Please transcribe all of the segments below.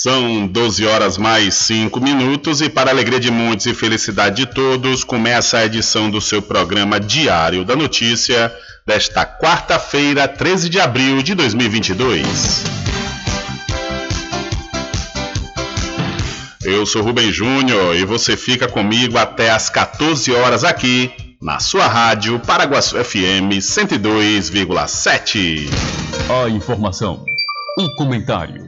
São 12 horas mais 5 minutos e para alegria de muitos e felicidade de todos, começa a edição do seu programa Diário da Notícia desta quarta-feira, 13 de abril de 2022. Eu sou Rubem Júnior e você fica comigo até às 14 horas aqui na sua rádio Paraguaçu FM 102,7. A informação, o comentário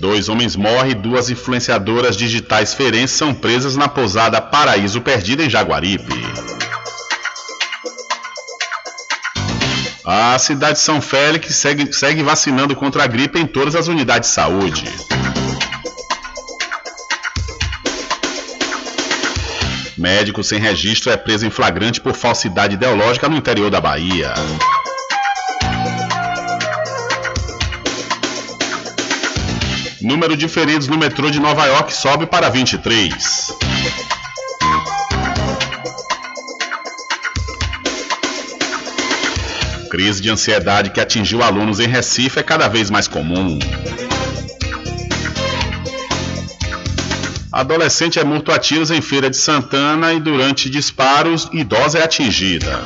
Dois homens morrem e duas influenciadoras digitais ferenses são presas na pousada Paraíso Perdido em Jaguaripe. A cidade de São Félix segue, segue vacinando contra a gripe em todas as unidades de saúde. Médico sem registro é preso em flagrante por falsidade ideológica no interior da Bahia. Número de feridos no metrô de Nova York sobe para 23. Crise de ansiedade que atingiu alunos em Recife é cada vez mais comum. Adolescente é morto a tiros em Feira de Santana e durante disparos, idosa é atingida.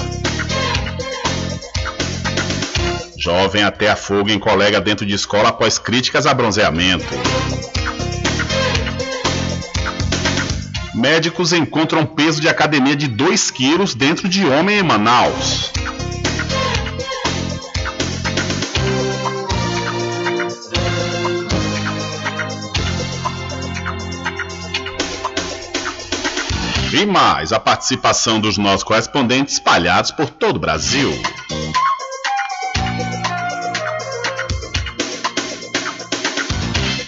Jovem até a fogo em colega dentro de escola após críticas a bronzeamento. Médicos encontram peso de academia de 2 quilos dentro de homem em Manaus. E mais a participação dos nossos correspondentes espalhados por todo o Brasil.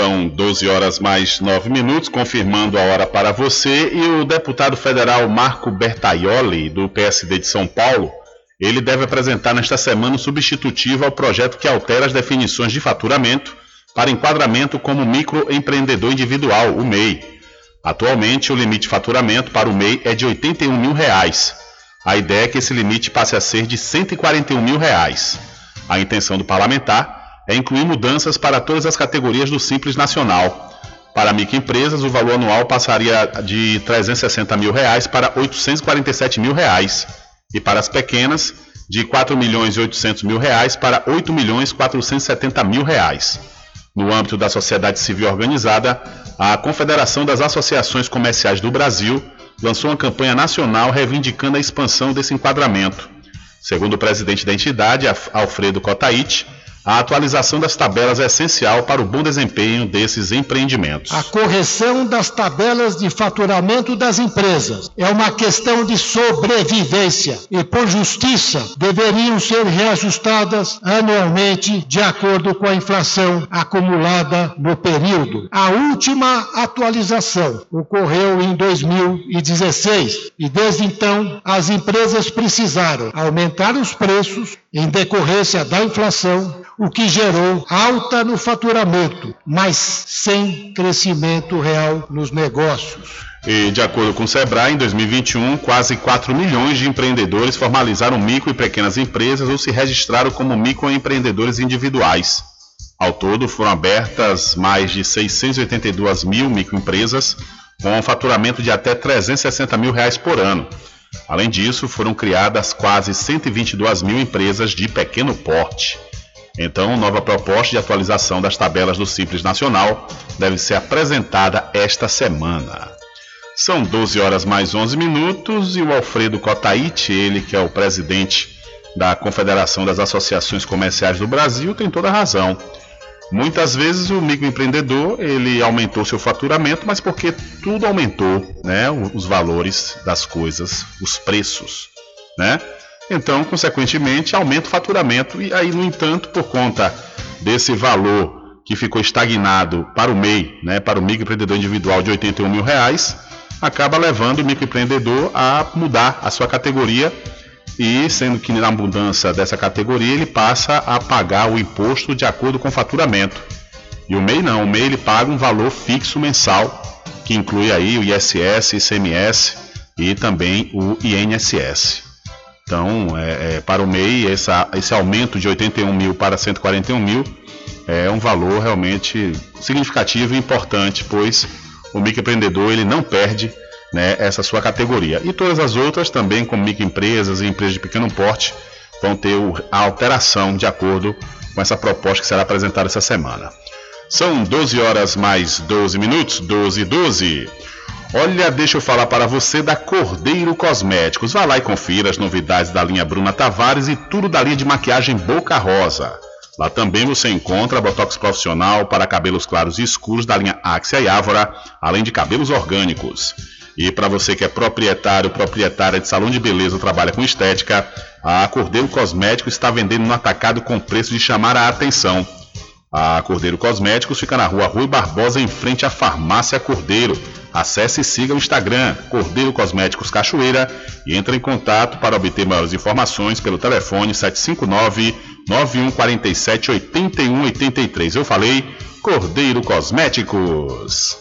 São 12 horas mais 9 minutos, confirmando a hora para você. E o deputado federal Marco Bertaioli, do PSD de São Paulo, ele deve apresentar nesta semana um substitutivo ao projeto que altera as definições de faturamento para enquadramento como microempreendedor individual, o MEI. Atualmente, o limite de faturamento para o MEI é de 81 mil reais. A ideia é que esse limite passe a ser de 141 mil reais. A intenção do parlamentar é incluir mudanças para todas as categorias do Simples Nacional. Para microempresas, o valor anual passaria de 360 mil reais para 847 mil reais. E para as pequenas, de 4 milhões e 800 mil reais para 8 milhões 470 mil reais. No âmbito da sociedade civil organizada, a Confederação das Associações Comerciais do Brasil lançou uma campanha nacional reivindicando a expansão desse enquadramento. Segundo o presidente da entidade, Alfredo Cotaite, a atualização das tabelas é essencial para o bom desempenho desses empreendimentos. A correção das tabelas de faturamento das empresas é uma questão de sobrevivência e, por justiça, deveriam ser reajustadas anualmente de acordo com a inflação acumulada no período. A última atualização ocorreu em 2016 e, desde então, as empresas precisaram aumentar os preços em decorrência da inflação o que gerou alta no faturamento, mas sem crescimento real nos negócios. E, de acordo com o Sebrae, em 2021, quase 4 milhões de empreendedores formalizaram micro e pequenas empresas ou se registraram como microempreendedores individuais. Ao todo, foram abertas mais de 682 mil microempresas, com um faturamento de até 360 mil reais por ano. Além disso, foram criadas quase 122 mil empresas de pequeno porte. Então, nova proposta de atualização das tabelas do Simples Nacional deve ser apresentada esta semana. São 12 horas mais 11 minutos e o Alfredo Cotaite, ele que é o presidente da Confederação das Associações Comerciais do Brasil, tem toda a razão. Muitas vezes o microempreendedor ele aumentou seu faturamento, mas porque tudo aumentou, né? Os valores das coisas, os preços, né? Então, consequentemente, aumenta o faturamento e aí, no entanto, por conta desse valor que ficou estagnado para o MEI, né? Para o microempreendedor individual de 81 mil reais, acaba levando o microempreendedor a mudar a sua categoria e sendo que na mudança dessa categoria ele passa a pagar o imposto de acordo com o faturamento. E o MEI não, o MEI ele paga um valor fixo mensal, que inclui aí o ISS, ICMS e também o INSS. Então, é, é, para o MEI, essa, esse aumento de 81 mil para 141 mil é um valor realmente significativo e importante, pois o microempreendedor ele não perde né, essa sua categoria. E todas as outras também, como microempresas e empresas de pequeno porte, vão ter a alteração de acordo com essa proposta que será apresentada essa semana. São 12 horas mais 12 minutos, 12 e 12. Olha, deixa eu falar para você da Cordeiro Cosméticos. Vá lá e confira as novidades da linha Bruna Tavares e tudo da linha de maquiagem Boca Rosa. Lá também você encontra botox profissional para cabelos claros e escuros da linha Axia e Ávora, além de cabelos orgânicos. E para você que é proprietário, proprietária de salão de beleza trabalha com estética, a Cordeiro Cosmético está vendendo no atacado com preço de chamar a atenção. A Cordeiro Cosméticos fica na rua Rui Barbosa, em frente à Farmácia Cordeiro. Acesse e siga o Instagram Cordeiro Cosméticos Cachoeira e entre em contato para obter maiores informações pelo telefone 759 9147 8183. Eu falei Cordeiro Cosméticos.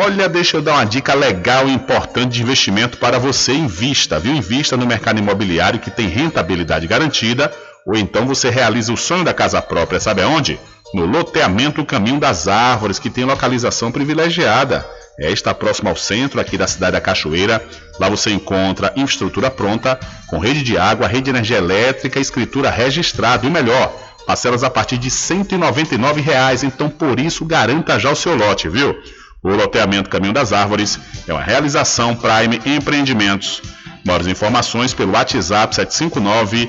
Olha, deixa eu dar uma dica legal e importante de investimento para você. Invista, viu? Invista no mercado imobiliário que tem rentabilidade garantida. Ou então você realiza o sonho da casa própria, sabe aonde? No loteamento Caminho das Árvores, que tem localização privilegiada. É, está próximo ao centro aqui da cidade da Cachoeira. Lá você encontra infraestrutura pronta, com rede de água, rede de energia elétrica, escritura registrada. E o melhor, parcelas a partir de 199 reais, então por isso garanta já o seu lote, viu? O loteamento Caminho das Árvores é uma realização Prime Empreendimentos. Maiores informações pelo WhatsApp 759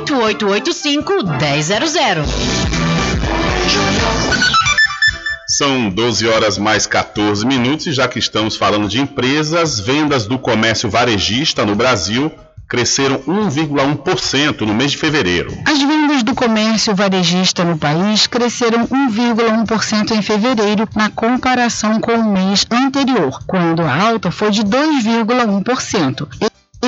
1000. São 12 horas mais 14 minutos e já que estamos falando de empresas, vendas do comércio varejista no Brasil cresceram 1,1% no mês de fevereiro. As vendas do comércio varejista no país cresceram 1,1% em fevereiro na comparação com o mês anterior, quando a alta foi de 2,1%.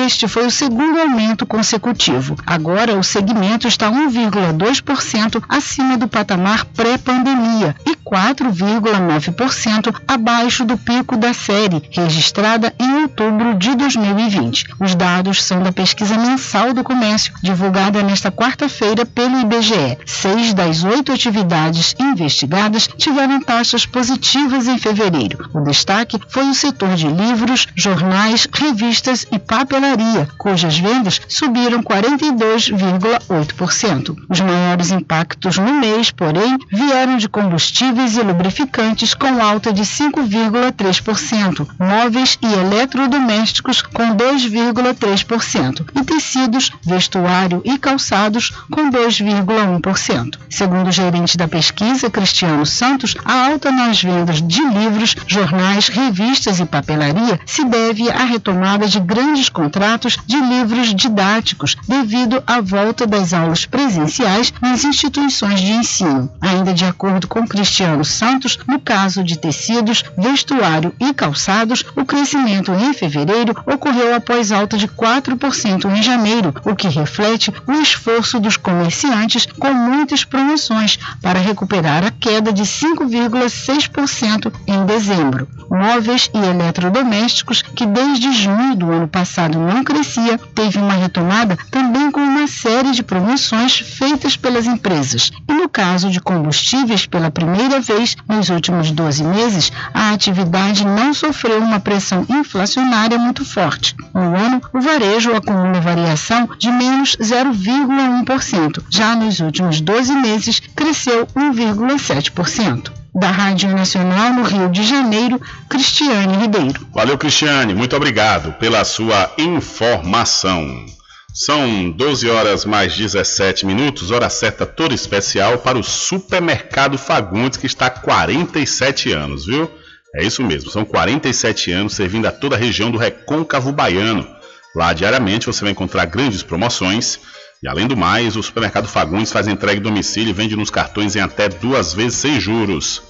Este foi o segundo aumento consecutivo. Agora, o segmento está 1,2% acima do patamar pré-pandemia e 4,9% abaixo do pico da série, registrada em outubro de 2020. Os dados são da pesquisa mensal do comércio, divulgada nesta quarta-feira pelo IBGE. Seis das oito atividades investigadas tiveram taxas positivas em fevereiro. O destaque foi o setor de livros, jornais, revistas e papelaria cujas vendas subiram 42,8%. Os maiores impactos no mês, porém, vieram de combustíveis e lubrificantes com alta de 5,3%, móveis e eletrodomésticos com 2,3% e tecidos, vestuário e calçados com 2,1%. Segundo o gerente da pesquisa, Cristiano Santos, a alta nas vendas de livros, jornais, revistas e papelaria se deve à retomada de grandes contratos contratos de livros didáticos devido à volta das aulas presenciais nas instituições de ensino. Ainda de acordo com Cristiano Santos, no caso de tecidos, vestuário e calçados, o crescimento em fevereiro ocorreu após alta de 4% em janeiro, o que reflete o esforço dos comerciantes com muitas promoções para recuperar a queda de 5,6% em dezembro. Móveis e eletrodomésticos, que desde junho do ano passado não crescia, teve uma retomada também com uma série de promoções feitas pelas empresas. E no caso de combustíveis, pela primeira vez nos últimos 12 meses, a atividade não sofreu uma pressão inflacionária muito forte. No ano, o varejo acumula variação de menos 0,1%. Já nos últimos 12 meses, cresceu 1,7% da Rádio Nacional no Rio de Janeiro, Cristiane Ribeiro. Valeu, Cristiane. Muito obrigado pela sua informação. São 12 horas mais 17 minutos, hora certa toda especial para o Supermercado Fagundes, que está há 47 anos, viu? É isso mesmo, são 47 anos servindo a toda a região do Recôncavo Baiano. Lá diariamente você vai encontrar grandes promoções e além do mais, o Supermercado Fagundes faz entrega em domicílio e vende nos cartões em até duas vezes sem juros.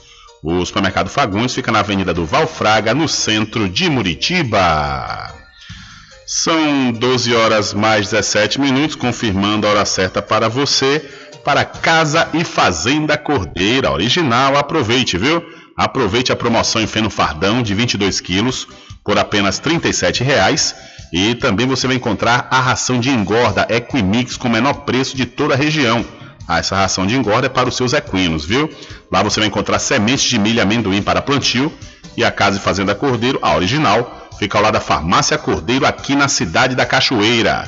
O Supermercado Fagundes fica na Avenida do Valfraga, no centro de Muritiba. São 12 horas mais 17 minutos, confirmando a hora certa para você, para Casa e Fazenda Cordeira, original. Aproveite, viu? Aproveite a promoção em feno fardão de 22 quilos por apenas R$ 37,00 e também você vai encontrar a ração de engorda Equimix com o menor preço de toda a região. Ah, essa ração de engorda é para os seus equinos, viu? Lá você vai encontrar sementes de milho e amendoim para plantio e a Casa e Fazenda Cordeiro, a original, fica ao lado da Farmácia Cordeiro aqui na cidade da Cachoeira.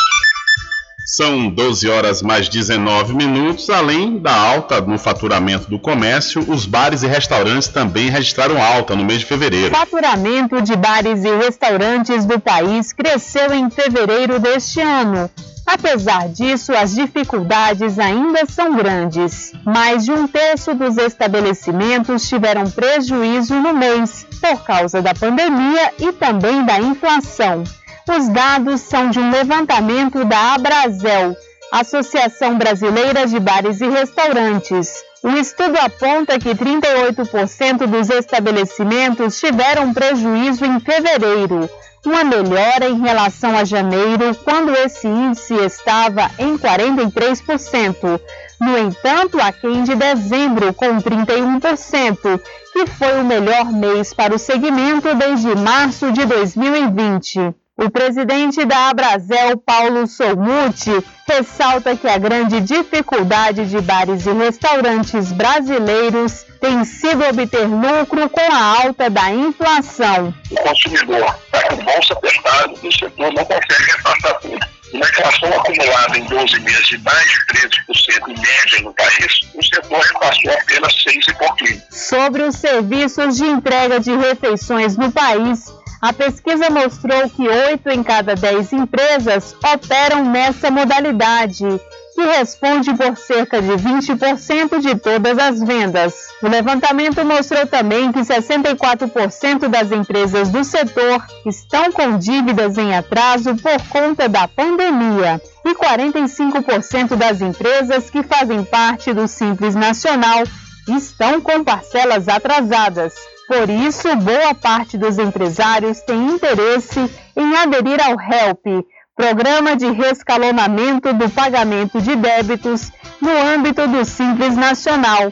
São 12 horas mais 19 minutos. Além da alta no faturamento do comércio, os bares e restaurantes também registraram alta no mês de fevereiro. O faturamento de bares e restaurantes do país cresceu em fevereiro deste ano. Apesar disso, as dificuldades ainda são grandes. Mais de um terço dos estabelecimentos tiveram prejuízo no mês, por causa da pandemia e também da inflação. Os dados são de um levantamento da Abrazel, Associação Brasileira de Bares e Restaurantes. O estudo aponta que 38% dos estabelecimentos tiveram prejuízo em fevereiro, uma melhora em relação a janeiro, quando esse índice estava em 43%. No entanto, aquém de dezembro, com 31%, que foi o melhor mês para o segmento desde março de 2020. O presidente da Abrazel, Paulo Somuti, ressalta que a grande dificuldade de bares e restaurantes brasileiros tem sido obter lucro com a alta da inflação. O consumidor está com bolsa apertada e o setor não consegue repassar tudo. Uma inflação acumulada em 12 meses de mais de 13% em média no país, o setor repassou apenas 6 e pouquinho. Sobre os serviços de entrega de refeições no país, a pesquisa mostrou que 8 em cada 10 empresas operam nessa modalidade, que responde por cerca de 20% de todas as vendas. O levantamento mostrou também que 64% das empresas do setor estão com dívidas em atraso por conta da pandemia e 45% das empresas que fazem parte do Simples Nacional estão com parcelas atrasadas. Por isso, boa parte dos empresários tem interesse em aderir ao HELP, Programa de Rescalonamento do Pagamento de Débitos no âmbito do Simples Nacional.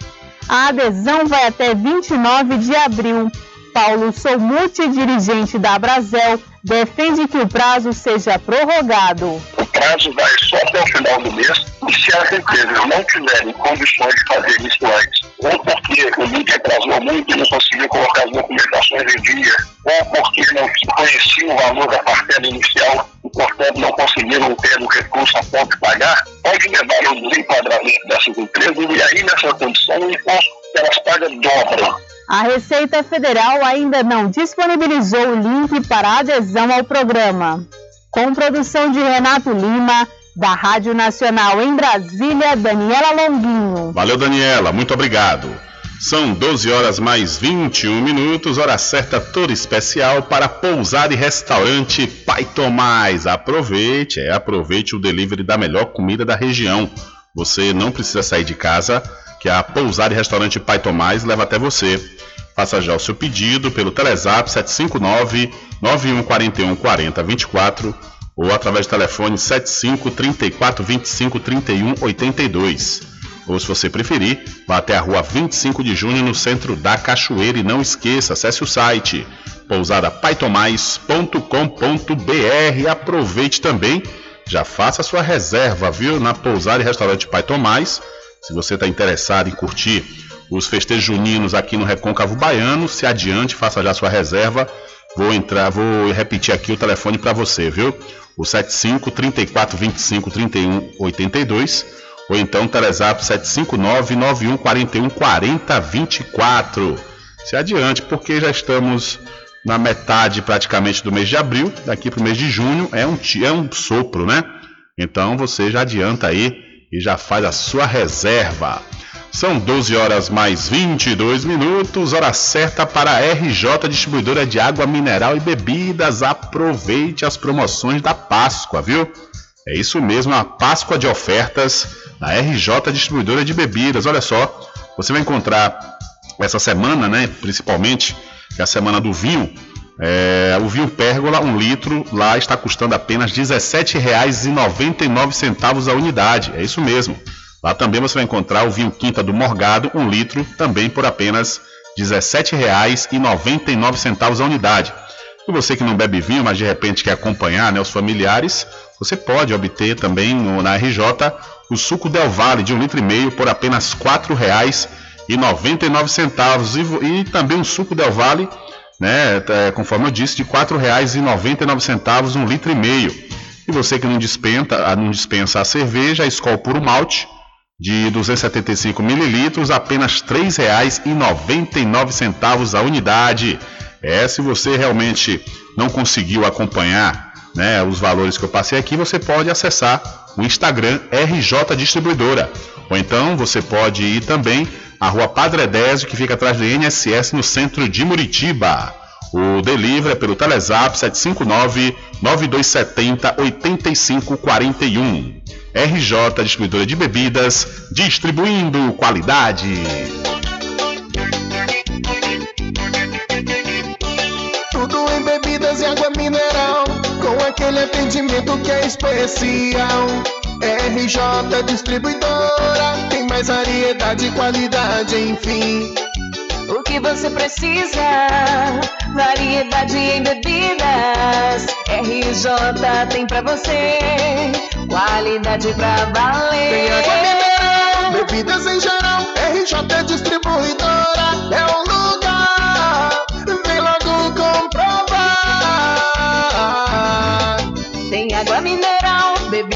A adesão vai até 29 de abril. Paulo Somuti, dirigente da Brasel, defende que o prazo seja prorrogado. O prazo vai só até o final do mês e se as empresas não tiverem condições de fazer isso antes, ou porque o link atrasou muito e não conseguiu colocar as documentações em dia, ou porque não conhecia o valor da parcela inicial e, portanto, não conseguiram ter o recurso a ponto de pagar, pode levar ao desenquadramento dessas empresas e aí, nessa condição, o imposto elas pagam dobra. A Receita Federal ainda não disponibilizou o link para adesão ao programa. Com produção de Renato Lima, da Rádio Nacional em Brasília, Daniela Longuinho. Valeu, Daniela, muito obrigado. São 12 horas mais 21 minutos, hora certa toda especial para pousar e restaurante Pai Tomás. Aproveite, é, aproveite o delivery da melhor comida da região. Você não precisa sair de casa, que a pousar e restaurante Pai Tomás leva até você. Faça já o seu pedido pelo Telezap 759 9141 4024 ou através do telefone 75 34 25 31 82. Ou se você preferir, vá até a rua 25 de junho no centro da Cachoeira e não esqueça, acesse o site pousadapaitomais.com.br. Aproveite também, já faça sua reserva, viu, na Pousada e Restaurante Pai Tomás. Se você está interessado em curtir os festejos juninos aqui no Recôncavo Baiano, se adiante, faça já sua reserva. Vou entrar, vou repetir aqui o telefone para você, viu? o 75 34 25 31 82 ou então Telezap 759 91 41 40 24. Se adiante, porque já estamos na metade praticamente do mês de abril, daqui para o mês de junho é um, é um sopro, né? Então você já adianta aí e já faz a sua reserva. São 12 horas mais 22 minutos, hora certa para a RJ Distribuidora de Água Mineral e Bebidas. Aproveite as promoções da Páscoa, viu? É isso mesmo, a Páscoa de ofertas na RJ Distribuidora de Bebidas. Olha só, você vai encontrar essa semana, né, principalmente, que é a semana do vinho, é, o vinho Pérgola, um litro, lá está custando apenas R$ 17,99 a unidade. É isso mesmo. Lá também você vai encontrar o vinho Quinta do Morgado, um litro, também por apenas R$ 17,99 a unidade. E você que não bebe vinho, mas de repente quer acompanhar né, os familiares, você pode obter também na RJ o suco Del Valle de um litro e meio por apenas R$ 4,99 e, e também o suco Del Valle, né, é, conforme eu disse, de R$ 4,99 um litro e meio. E você que não dispensa, não dispensa a cerveja, a Skol Puro Malte, de 275 mililitros, apenas R$ 3,99 a unidade. É, se você realmente não conseguiu acompanhar né, os valores que eu passei aqui, você pode acessar o Instagram RJ Distribuidora. Ou então você pode ir também à Rua Padre Edésio, que fica atrás do INSS no centro de Muritiba. O delivery é pelo Telezap 759 9270 8541. RJ Distribuidora de Bebidas, distribuindo qualidade. Tudo em bebidas e água mineral, com aquele atendimento que é especial. RJ Distribuidora, tem mais variedade e qualidade, enfim. O que você precisa? Variedade em bebidas. RJ tem pra você. Qualidade pra valer. Água mineral, bebidas em geral. RJ Distribuidora é o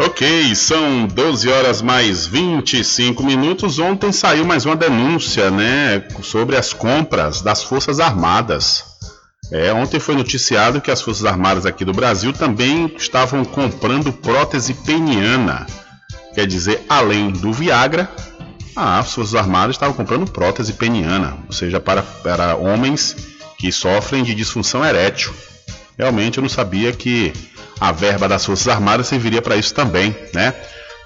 Ok, são 12 horas mais 25 minutos. Ontem saiu mais uma denúncia, né, sobre as compras das Forças Armadas. É, ontem foi noticiado que as Forças Armadas aqui do Brasil também estavam comprando prótese peniana. Quer dizer, além do Viagra, as Forças Armadas estavam comprando prótese peniana, ou seja, para, para homens que sofrem de disfunção erétil. Realmente eu não sabia que a verba das Forças Armadas serviria para isso também, né?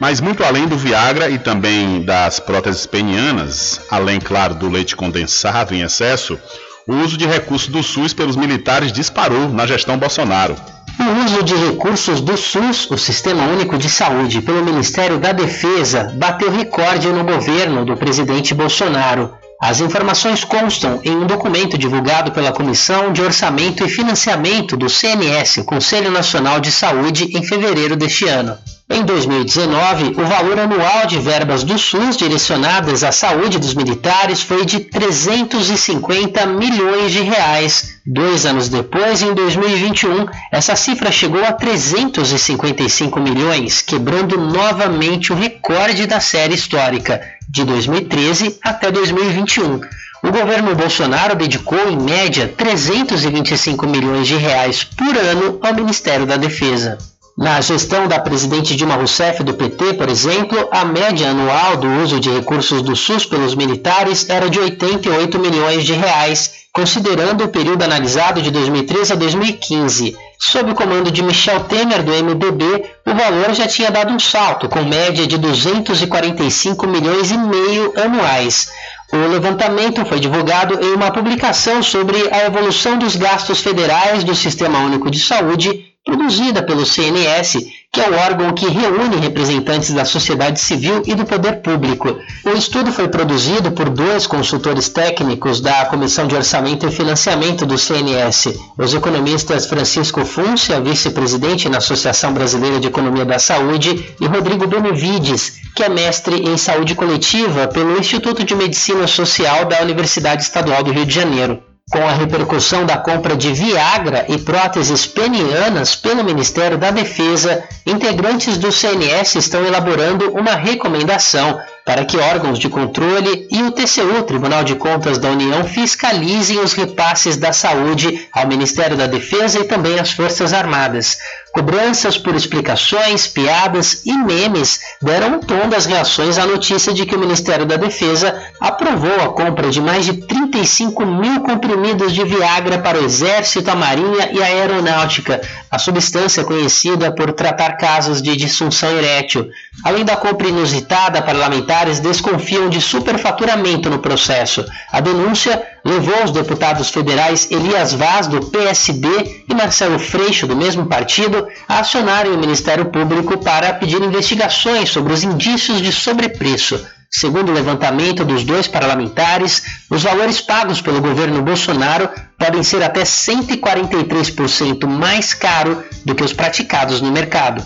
Mas muito além do Viagra e também das próteses penianas, além, claro, do leite condensado em excesso, o uso de recursos do SUS pelos militares disparou na gestão Bolsonaro. O uso de recursos do SUS, o Sistema Único de Saúde, pelo Ministério da Defesa, bateu recorde no governo do presidente Bolsonaro. As informações constam em um documento divulgado pela Comissão de Orçamento e Financiamento do CNS, Conselho Nacional de Saúde, em fevereiro deste ano. Em 2019, o valor anual de verbas do SUS direcionadas à saúde dos militares foi de 350 milhões de reais. Dois anos depois, em 2021, essa cifra chegou a 355 milhões, quebrando novamente o recorde da série histórica, de 2013 até 2021. O governo Bolsonaro dedicou, em média, 325 milhões de reais por ano ao Ministério da Defesa. Na gestão da presidente Dilma Rousseff do PT, por exemplo, a média anual do uso de recursos do SUS pelos militares era de 88 milhões de reais, considerando o período analisado de 2013 a 2015. Sob o comando de Michel Temer do MDB, o valor já tinha dado um salto, com média de 245 milhões e meio anuais. O levantamento foi divulgado em uma publicação sobre a evolução dos gastos federais do Sistema Único de Saúde produzida pelo CNS, que é o órgão que reúne representantes da sociedade civil e do poder público. O estudo foi produzido por dois consultores técnicos da Comissão de Orçamento e Financiamento do CNS, os economistas Francisco Fúncia, vice-presidente na Associação Brasileira de Economia da Saúde, e Rodrigo Benevides, que é mestre em saúde coletiva pelo Instituto de Medicina Social da Universidade Estadual do Rio de Janeiro. Com a repercussão da compra de Viagra e próteses penianas pelo Ministério da Defesa, integrantes do CNS estão elaborando uma recomendação para que órgãos de controle e o TCU, Tribunal de Contas da União, fiscalizem os repasses da saúde ao Ministério da Defesa e também às Forças Armadas. Cobranças por explicações, piadas e memes deram um tom das reações à notícia de que o Ministério da Defesa aprovou a compra de mais de 35 mil comprimidos de Viagra para o Exército, a Marinha e a Aeronáutica, a substância conhecida por tratar casos de disfunção erétil. Além da compra inusitada, parlamentares desconfiam de superfaturamento no processo. A denúncia levou os deputados federais Elias Vaz, do PSB, e Marcelo Freixo, do mesmo partido, a acionarem o Ministério Público para pedir investigações sobre os indícios de sobrepreço. Segundo o levantamento dos dois parlamentares, os valores pagos pelo governo Bolsonaro podem ser até 143% mais caro do que os praticados no mercado.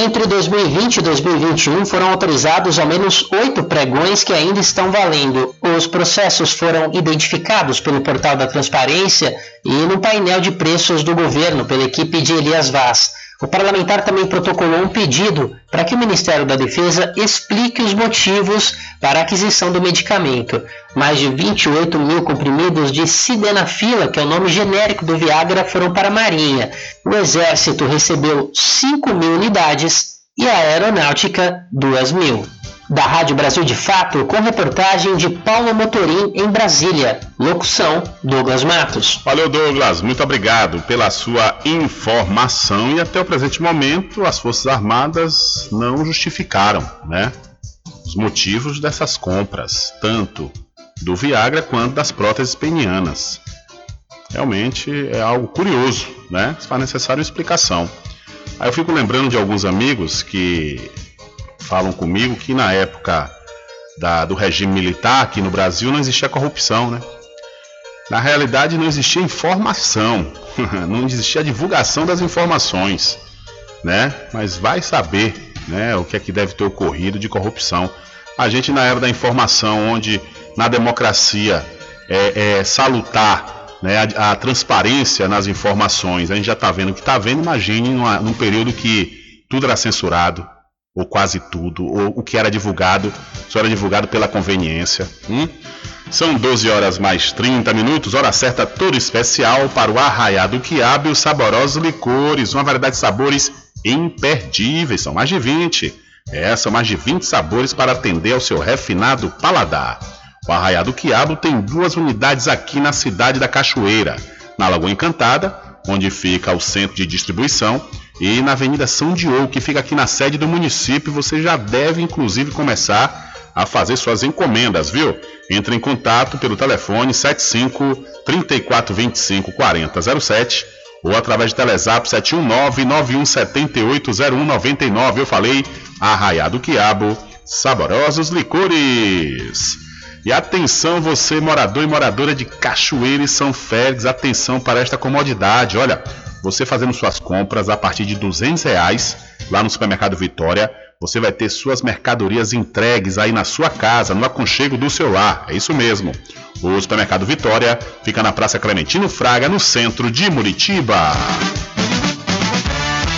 Entre 2020 e 2021 foram autorizados ao menos oito pregões que ainda estão valendo. Os processos foram identificados pelo portal da Transparência e no painel de preços do governo pela equipe de Elias Vaz. O parlamentar também protocolou um pedido para que o Ministério da Defesa explique os motivos para a aquisição do medicamento. Mais de 28 mil comprimidos de sildenafila, que é o nome genérico do Viagra, foram para a Marinha. O Exército recebeu 5 mil unidades e a Aeronáutica 2 mil da Rádio Brasil de Fato, com reportagem de Paulo Motorim em Brasília. Locução: Douglas Matos. Valeu, Douglas. Muito obrigado pela sua informação. E até o presente momento, as Forças Armadas não justificaram, né? Os motivos dessas compras, tanto do Viagra quanto das próteses penianas. Realmente é algo curioso, né? Faz necessário explicação. Aí eu fico lembrando de alguns amigos que falam comigo que na época da, do regime militar aqui no Brasil não existia corrupção, né? Na realidade não existia informação, não existia divulgação das informações, né? Mas vai saber, né, o que é que deve ter ocorrido de corrupção. A gente na era da informação, onde na democracia é, é salutar né, a, a, transparência nas informações, a gente já está vendo o que está vendo, imagine numa, num período que tudo era censurado, ou quase tudo, ou o que era divulgado, só era divulgado pela conveniência. Hum? São 12 horas mais 30 minutos, hora certa toda especial para o arraiado quiabo e os saborosos licores, uma variedade de sabores imperdíveis, são mais de 20. É, são mais de 20 sabores para atender ao seu refinado paladar. O Arraiado Quiabo tem duas unidades aqui na cidade da Cachoeira, na Lagoa Encantada, onde fica o centro de distribuição, e na Avenida São Diogo, que fica aqui na sede do município. Você já deve, inclusive, começar a fazer suas encomendas, viu? Entre em contato pelo telefone 75 34 25 40 07 ou através de Telezap 719 9178 Eu falei Arraiado Quiabo, saborosos licores. E atenção você morador e moradora de Cachoeira e São Félix, atenção para esta comodidade. Olha, você fazendo suas compras a partir de 200 reais lá no supermercado Vitória, você vai ter suas mercadorias entregues aí na sua casa, no aconchego do seu lar. É isso mesmo. O supermercado Vitória fica na Praça Clementino Fraga, no centro de Muritiba.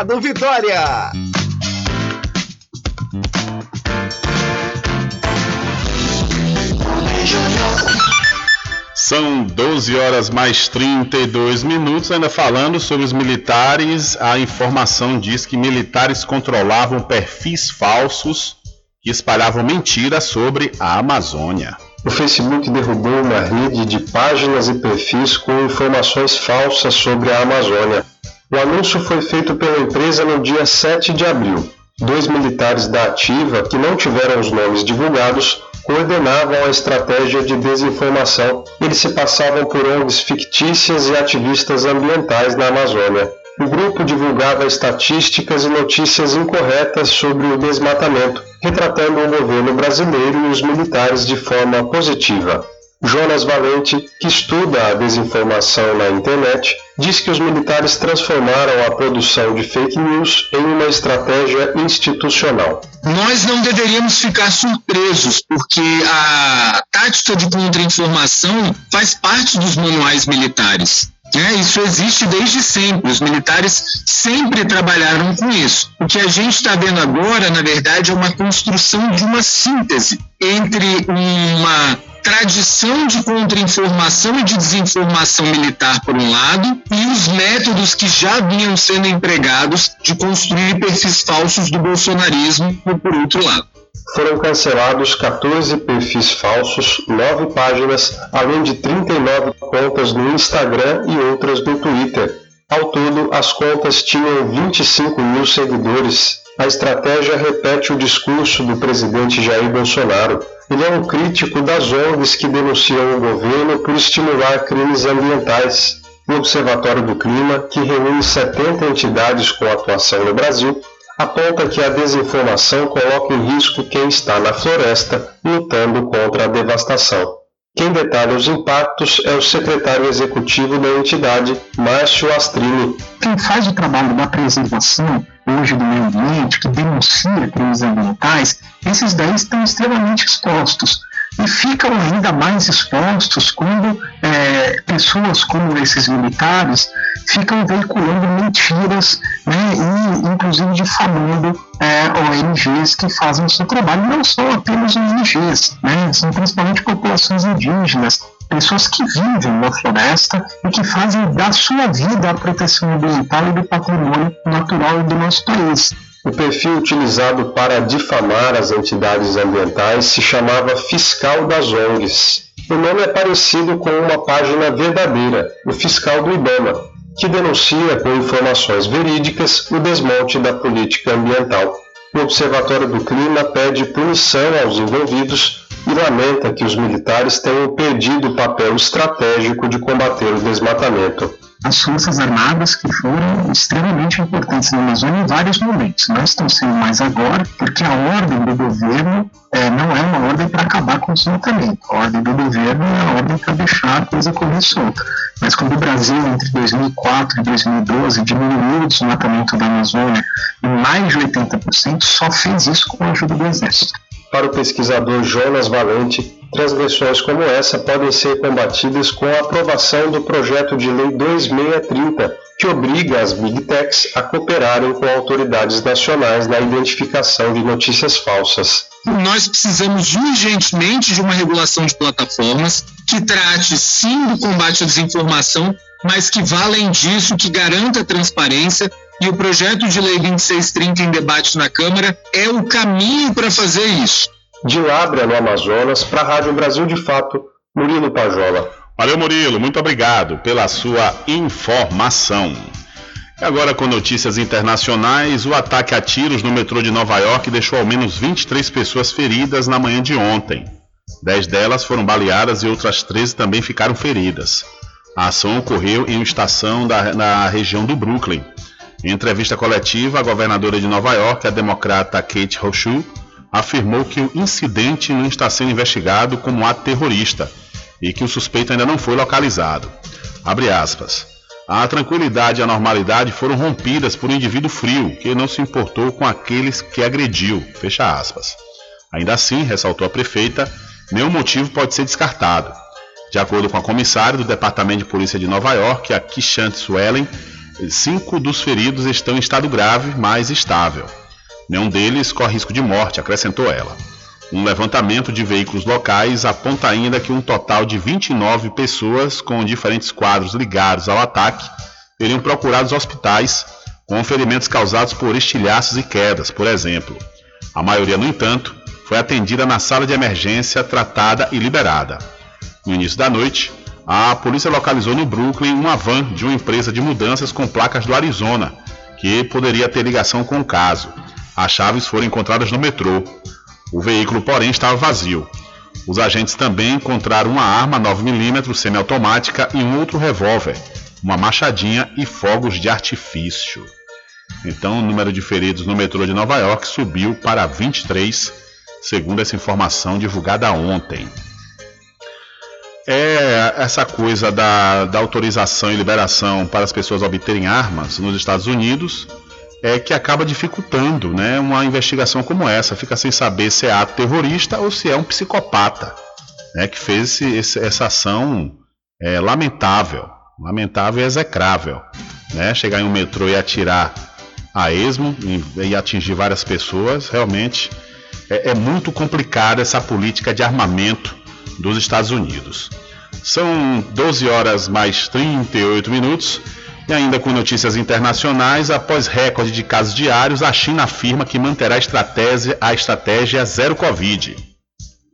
Mercado Vitória. São 12 horas mais 32 minutos. Ainda falando sobre os militares, a informação diz que militares controlavam perfis falsos que espalhavam mentiras sobre a Amazônia. O Facebook derrubou uma rede de páginas e perfis com informações falsas sobre a Amazônia. O anúncio foi feito pela empresa no dia 7 de abril. Dois militares da Ativa, que não tiveram os nomes divulgados, coordenavam a estratégia de desinformação. Eles se passavam por ONGs fictícias e ativistas ambientais na Amazônia. O grupo divulgava estatísticas e notícias incorretas sobre o desmatamento, retratando o governo brasileiro e os militares de forma positiva. Jonas Valente, que estuda a desinformação na internet, diz que os militares transformaram a produção de fake news em uma estratégia institucional. Nós não deveríamos ficar surpresos, porque a tática de contra-informação faz parte dos manuais militares. É, isso existe desde sempre. Os militares sempre trabalharam com isso. O que a gente está vendo agora, na verdade, é uma construção de uma síntese entre uma tradição de contra-informação e de desinformação militar, por um lado, e os métodos que já vinham sendo empregados de construir perfis falsos do bolsonarismo, por outro lado. Foram cancelados 14 perfis falsos, 9 páginas, além de 39 contas no Instagram e outras no Twitter. Ao todo, as contas tinham 25 mil seguidores. A estratégia repete o discurso do presidente Jair Bolsonaro ele é um crítico das ONGs que denunciam o governo por estimular crimes ambientais. O Observatório do Clima, que reúne 70 entidades com atuação no Brasil, aponta que a desinformação coloca em risco quem está na floresta lutando contra a devastação. Quem detalha os impactos é o secretário executivo da entidade, Márcio Astrini. Quem faz o trabalho da preservação hoje do meio ambiente, que denuncia crimes ambientais, esses daí estão extremamente expostos e ficam ainda mais expostos quando é, pessoas como esses militares ficam veiculando mentiras né, e inclusive difamando é, ONGs que fazem o seu trabalho, não são apenas ONGs, né, são principalmente populações indígenas, pessoas que vivem na floresta e que fazem da sua vida a proteção ambiental e do patrimônio natural do nosso país. O perfil utilizado para difamar as entidades ambientais se chamava Fiscal das ONGs. O nome é parecido com uma página verdadeira, o Fiscal do IBAMA, que denuncia com informações verídicas o desmonte da política ambiental. O Observatório do Clima pede punição aos envolvidos e lamenta que os militares tenham perdido o papel estratégico de combater o desmatamento as Forças Armadas que foram extremamente importantes na Amazônia em vários momentos. Não estão sendo mais agora, porque a ordem do governo é, não é uma ordem para acabar com o desmatamento. A ordem do governo é a ordem para deixar a coisa correr solta. Mas quando o Brasil, entre 2004 e 2012, diminuiu o desmatamento da Amazônia em mais de 80%, só fez isso com a ajuda do Exército. Para o pesquisador Jonas Valente, transgressões como essa podem ser combatidas com a aprovação do projeto de lei 2630, que obriga as Big Techs a cooperarem com autoridades nacionais na identificação de notícias falsas. Nós precisamos urgentemente de uma regulação de plataformas que trate sim do combate à desinformação, mas que vá além disso, que garanta a transparência e o projeto de lei 2630 em debate na Câmara é o caminho para fazer isso. De Lábrea, no Amazonas, para a Rádio Brasil de Fato, Murilo Pajola. Valeu, Murilo. Muito obrigado pela sua informação. E agora, com notícias internacionais, o ataque a tiros no metrô de Nova York deixou ao menos 23 pessoas feridas na manhã de ontem. Dez delas foram baleadas e outras 13 também ficaram feridas. A ação ocorreu em uma estação da, na região do Brooklyn. Em entrevista coletiva, a governadora de Nova York, a democrata Kate Rochu, afirmou que o incidente não está sendo investigado como ato terrorista e que o suspeito ainda não foi localizado. A tranquilidade e a normalidade foram rompidas por um indivíduo frio que não se importou com aqueles que agrediu. Fecha aspas. Ainda assim, ressaltou a prefeita, nenhum motivo pode ser descartado. De acordo com a comissária do Departamento de Polícia de Nova York, a Kishant Swellen, cinco dos feridos estão em estado grave, mas estável. Nenhum deles corre risco de morte, acrescentou ela. Um levantamento de veículos locais aponta ainda que um total de 29 pessoas com diferentes quadros ligados ao ataque teriam procurado os hospitais com ferimentos causados por estilhaços e quedas, por exemplo. A maioria, no entanto, foi atendida na sala de emergência, tratada e liberada. No início da noite, a polícia localizou no Brooklyn uma van de uma empresa de mudanças com placas do Arizona, que poderia ter ligação com o caso. As chaves foram encontradas no metrô. O veículo, porém, estava vazio. Os agentes também encontraram uma arma 9mm semiautomática e um outro revólver, uma machadinha e fogos de artifício. Então, o número de feridos no metrô de Nova York subiu para 23, segundo essa informação divulgada ontem. É essa coisa da, da autorização e liberação para as pessoas obterem armas nos Estados Unidos é que acaba dificultando né, uma investigação como essa. Fica sem saber se é ato terrorista ou se é um psicopata né, que fez esse, essa ação é, lamentável, lamentável e execrável. Né? Chegar em um metrô e atirar a esmo e, e atingir várias pessoas, realmente é, é muito complicada essa política de armamento dos Estados Unidos. São 12 horas mais 38 minutos. E ainda com notícias internacionais, após recorde de casos diários, a China afirma que manterá a estratégia, a estratégia zero Covid.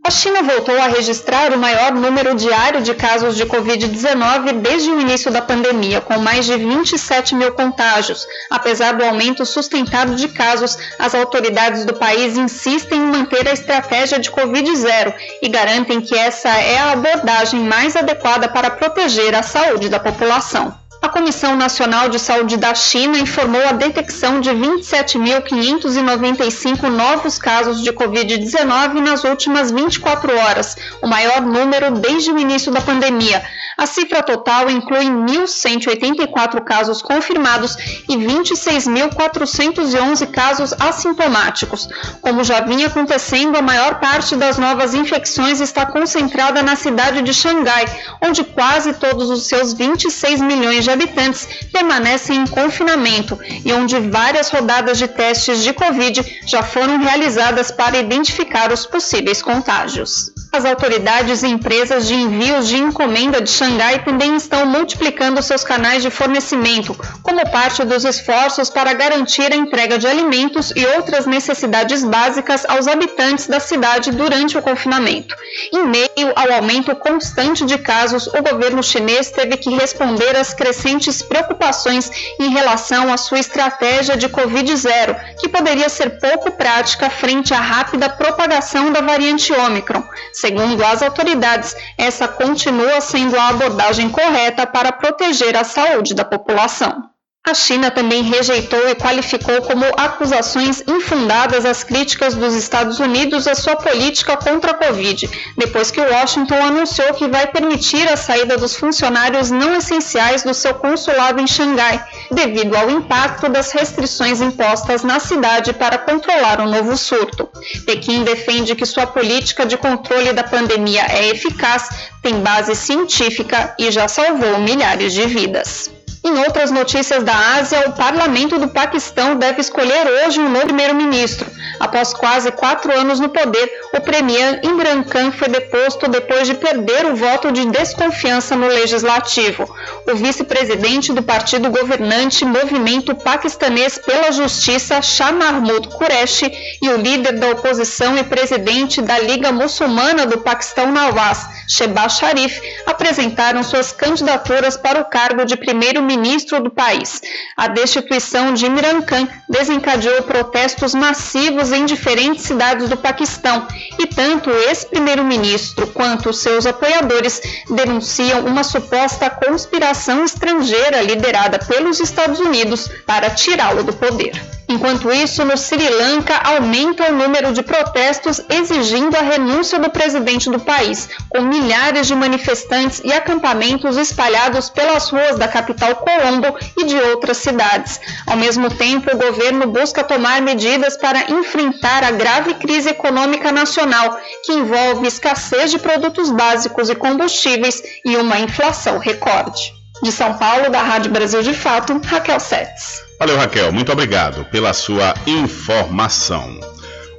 A China voltou a registrar o maior número diário de casos de Covid-19 desde o início da pandemia, com mais de 27 mil contágios. Apesar do aumento sustentado de casos, as autoridades do país insistem em manter a estratégia de Covid-0 e garantem que essa é a abordagem mais adequada para proteger a saúde da população. A Comissão Nacional de Saúde da China informou a detecção de 27.595 novos casos de Covid-19 nas últimas 24 horas, o maior número desde o início da pandemia. A cifra total inclui 1.184 casos confirmados e 26.411 casos assintomáticos. Como já vinha acontecendo, a maior parte das novas infecções está concentrada na cidade de Xangai, onde quase todos os seus 26 milhões de habitantes permanecem em confinamento e onde várias rodadas de testes de Covid já foram realizadas para identificar os possíveis contágios. As autoridades e empresas de envios de encomenda de Xangai também estão multiplicando seus canais de fornecimento, como parte dos esforços para garantir a entrega de alimentos e outras necessidades básicas aos habitantes da cidade durante o confinamento. Em meio ao aumento constante de casos, o governo chinês teve que responder às crescentes preocupações em relação à sua estratégia de Covid-0, que poderia ser pouco prática frente à rápida propagação da variante Ômicron. Segundo as autoridades, essa continua sendo a abordagem correta para proteger a saúde da população. A China também rejeitou e qualificou como acusações infundadas as críticas dos Estados Unidos à sua política contra a Covid, depois que Washington anunciou que vai permitir a saída dos funcionários não essenciais do seu consulado em Xangai, devido ao impacto das restrições impostas na cidade para controlar o novo surto. Pequim defende que sua política de controle da pandemia é eficaz, tem base científica e já salvou milhares de vidas. Em outras notícias da Ásia, o parlamento do Paquistão deve escolher hoje um novo primeiro-ministro. Após quase quatro anos no poder, o premier Imran Khan foi deposto depois de perder o voto de desconfiança no legislativo. O vice-presidente do partido governante Movimento Paquistanês pela Justiça, Shah Mahmoud Qureshi, e o líder da oposição e presidente da Liga Muçulmana do Paquistão Nawaz, Shehbaz Sharif, apresentaram suas candidaturas para o cargo de primeiro-ministro ministro do país. A destituição de Imran Khan desencadeou protestos massivos em diferentes cidades do Paquistão e tanto o ex-primeiro-ministro quanto seus apoiadores denunciam uma suposta conspiração estrangeira liderada pelos Estados Unidos para tirá-lo do poder. Enquanto isso, no Sri Lanka aumenta o número de protestos exigindo a renúncia do presidente do país, com milhares de manifestantes e acampamentos espalhados pelas ruas da capital Colombo e de outras cidades. Ao mesmo tempo, o governo busca tomar medidas para enfrentar a grave crise econômica nacional, que envolve escassez de produtos básicos e combustíveis e uma inflação recorde. De São Paulo, da Rádio Brasil de Fato, Raquel Setes. Valeu, Raquel. Muito obrigado pela sua informação.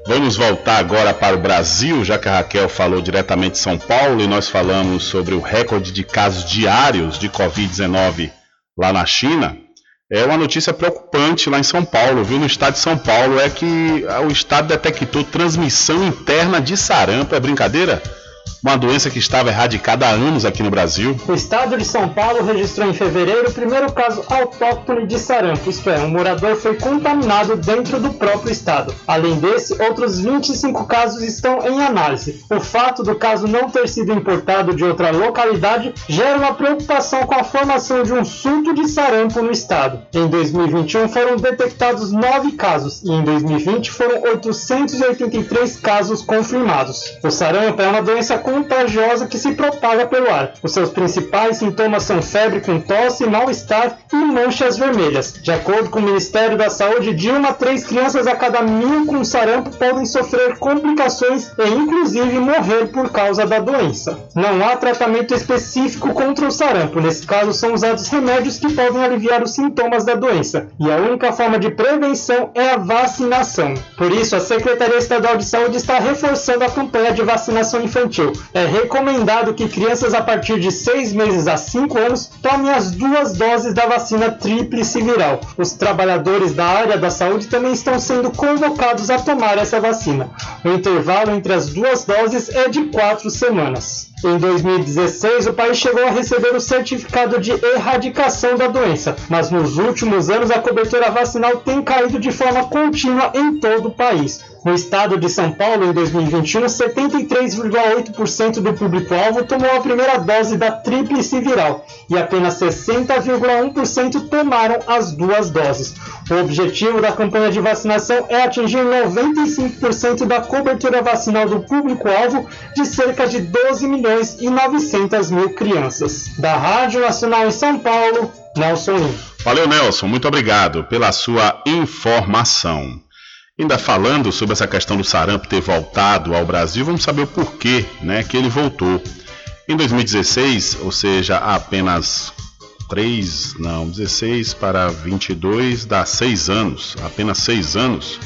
Vamos voltar agora para o Brasil, já que a Raquel falou diretamente de São Paulo e nós falamos sobre o recorde de casos diários de Covid-19 lá na China. É uma notícia preocupante lá em São Paulo, viu? No estado de São Paulo é que o estado detectou transmissão interna de sarampo. É brincadeira? Uma doença que estava erradicada há anos aqui no Brasil. O estado de São Paulo registrou em fevereiro o primeiro caso autóctone de sarampo, isto é, um morador foi contaminado dentro do próprio estado. Além desse, outros 25 casos estão em análise. O fato do caso não ter sido importado de outra localidade gera uma preocupação com a formação de um surto de sarampo no estado. Em 2021 foram detectados 9 casos e em 2020 foram 883 casos confirmados. O sarampo é uma doença contagiosa que se propaga pelo ar. Os seus principais sintomas são febre com tosse, mal-estar e manchas vermelhas. De acordo com o Ministério da Saúde, de uma a três crianças a cada mil com sarampo podem sofrer complicações e inclusive morrer por causa da doença. Não há tratamento específico contra o sarampo. Nesse caso, são usados remédios que podem aliviar os sintomas da doença. E a única forma de prevenção é a vacinação. Por isso, a Secretaria Estadual de Saúde está reforçando a campanha de vacinação infantil é recomendado que crianças a partir de 6 meses a 5 anos tomem as duas doses da vacina tríplice viral. Os trabalhadores da área da saúde também estão sendo convocados a tomar essa vacina. O intervalo entre as duas doses é de 4 semanas. Em 2016, o país chegou a receber o certificado de erradicação da doença, mas nos últimos anos a cobertura vacinal tem caído de forma contínua em todo o país. No estado de São Paulo, em 2021, 73,8% do público-alvo tomou a primeira dose da tríplice viral e apenas 60,1% tomaram as duas doses. O objetivo da campanha de vacinação é atingir 95% da cobertura vacinal do público-alvo de cerca de 12 milhões e 900 mil crianças. Da Rádio Nacional em São Paulo, Nelson Lima. Valeu, Nelson. Muito obrigado pela sua informação. Ainda falando sobre essa questão do sarampo ter voltado ao Brasil, vamos saber o porquê né, que ele voltou. Em 2016, ou seja, há apenas 3, não, 16 para 22, dá 6 anos, apenas 6 anos,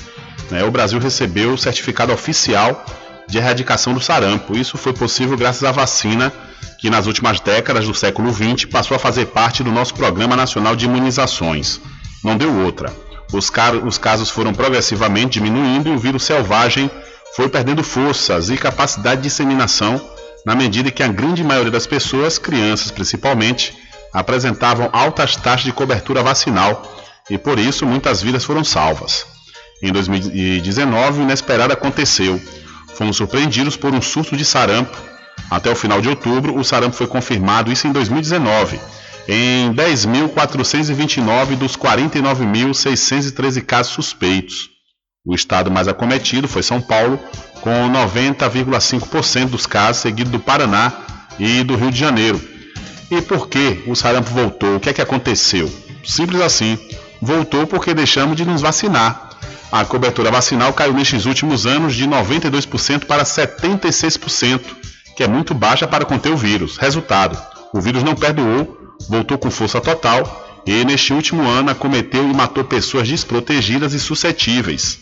né, o Brasil recebeu o certificado oficial de erradicação do sarampo. Isso foi possível graças à vacina que nas últimas décadas do século XX passou a fazer parte do nosso Programa Nacional de Imunizações. Não deu outra. Os, os casos foram progressivamente diminuindo e o vírus selvagem foi perdendo forças e capacidade de disseminação na medida que a grande maioria das pessoas, crianças principalmente, apresentavam altas taxas de cobertura vacinal e por isso muitas vidas foram salvas. Em 2019, o inesperado aconteceu. Fomos surpreendidos por um surto de sarampo. Até o final de outubro, o sarampo foi confirmado, isso em 2019, em 10.429 dos 49.613 casos suspeitos. O estado mais acometido foi São Paulo, com 90,5% dos casos, seguido do Paraná e do Rio de Janeiro. E por que o sarampo voltou? O que é que aconteceu? Simples assim. Voltou porque deixamos de nos vacinar. A cobertura vacinal caiu nestes últimos anos de 92% para 76%, que é muito baixa para conter o vírus. Resultado: o vírus não perdoou, voltou com força total e, neste último ano, acometeu e matou pessoas desprotegidas e suscetíveis.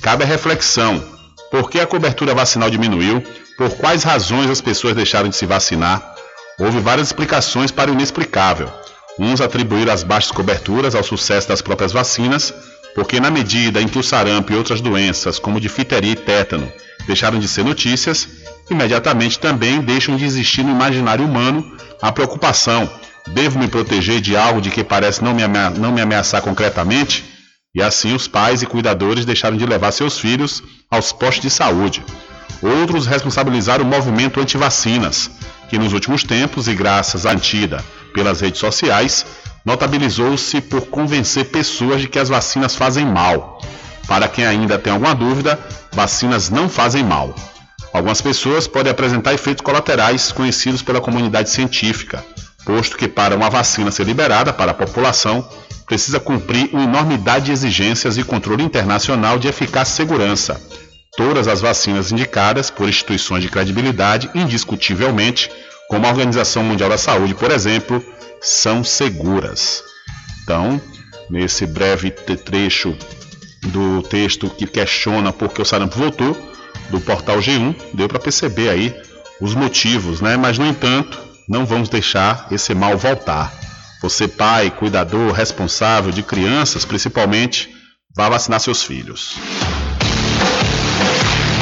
Cabe a reflexão: por que a cobertura vacinal diminuiu? Por quais razões as pessoas deixaram de se vacinar? Houve várias explicações para o inexplicável. Uns atribuíram as baixas coberturas ao sucesso das próprias vacinas, porque na medida em que o sarampo e outras doenças, como difteria e tétano, deixaram de ser notícias, imediatamente também deixam de existir no imaginário humano a preocupação: devo me proteger de algo de que parece não me, não me ameaçar concretamente? E assim os pais e cuidadores deixaram de levar seus filhos aos postos de saúde. Outros responsabilizaram o movimento anti-vacinas, que nos últimos tempos, e graças à antida pelas redes sociais, notabilizou-se por convencer pessoas de que as vacinas fazem mal. Para quem ainda tem alguma dúvida, vacinas não fazem mal. Algumas pessoas podem apresentar efeitos colaterais conhecidos pela comunidade científica, posto que para uma vacina ser liberada para a população, precisa cumprir uma enormidade de exigências e controle internacional de eficácia e segurança. Todas as vacinas indicadas por instituições de credibilidade, indiscutivelmente, como a Organização Mundial da Saúde, por exemplo, são seguras. Então, nesse breve trecho do texto que questiona por que o sarampo voltou, do portal G1, deu para perceber aí os motivos, né? Mas, no entanto, não vamos deixar esse mal voltar. Você, pai, cuidador, responsável de crianças, principalmente, vá vacinar seus filhos.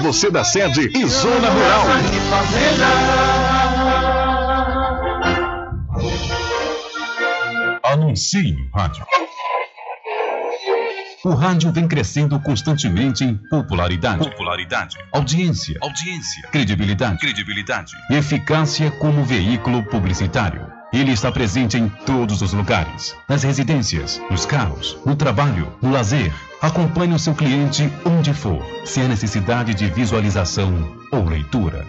você da sede e zona rural. Anuncie no rádio. O rádio vem crescendo constantemente em popularidade, popularidade, audiência, audiência, credibilidade, credibilidade, eficácia como veículo publicitário. Ele está presente em todos os lugares, nas residências, nos carros, no trabalho, no lazer. Acompanhe o seu cliente onde for, se há necessidade de visualização ou leitura.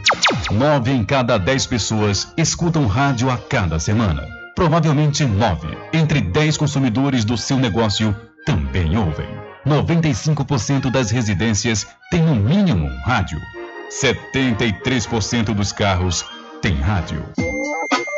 Nove em cada dez pessoas escutam rádio a cada semana. Provavelmente nove entre dez consumidores do seu negócio também ouvem. 95% das residências têm no mínimo um rádio. 73% dos carros têm rádio.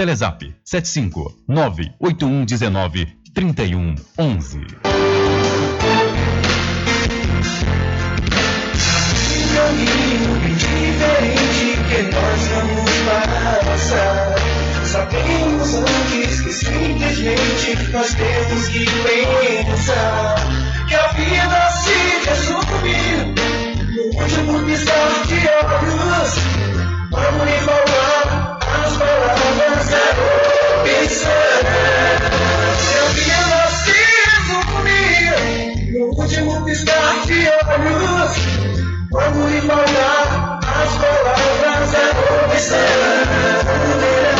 Telezap 75 98119 3111. Caminho diferente que nós vamos passar. Sabemos antes que simplesmente nós temos que pensar que a vida se resume no último piscar de olhos. Vamos lhe falar último piscar de olhos. Lhe falar as palavras da opção. De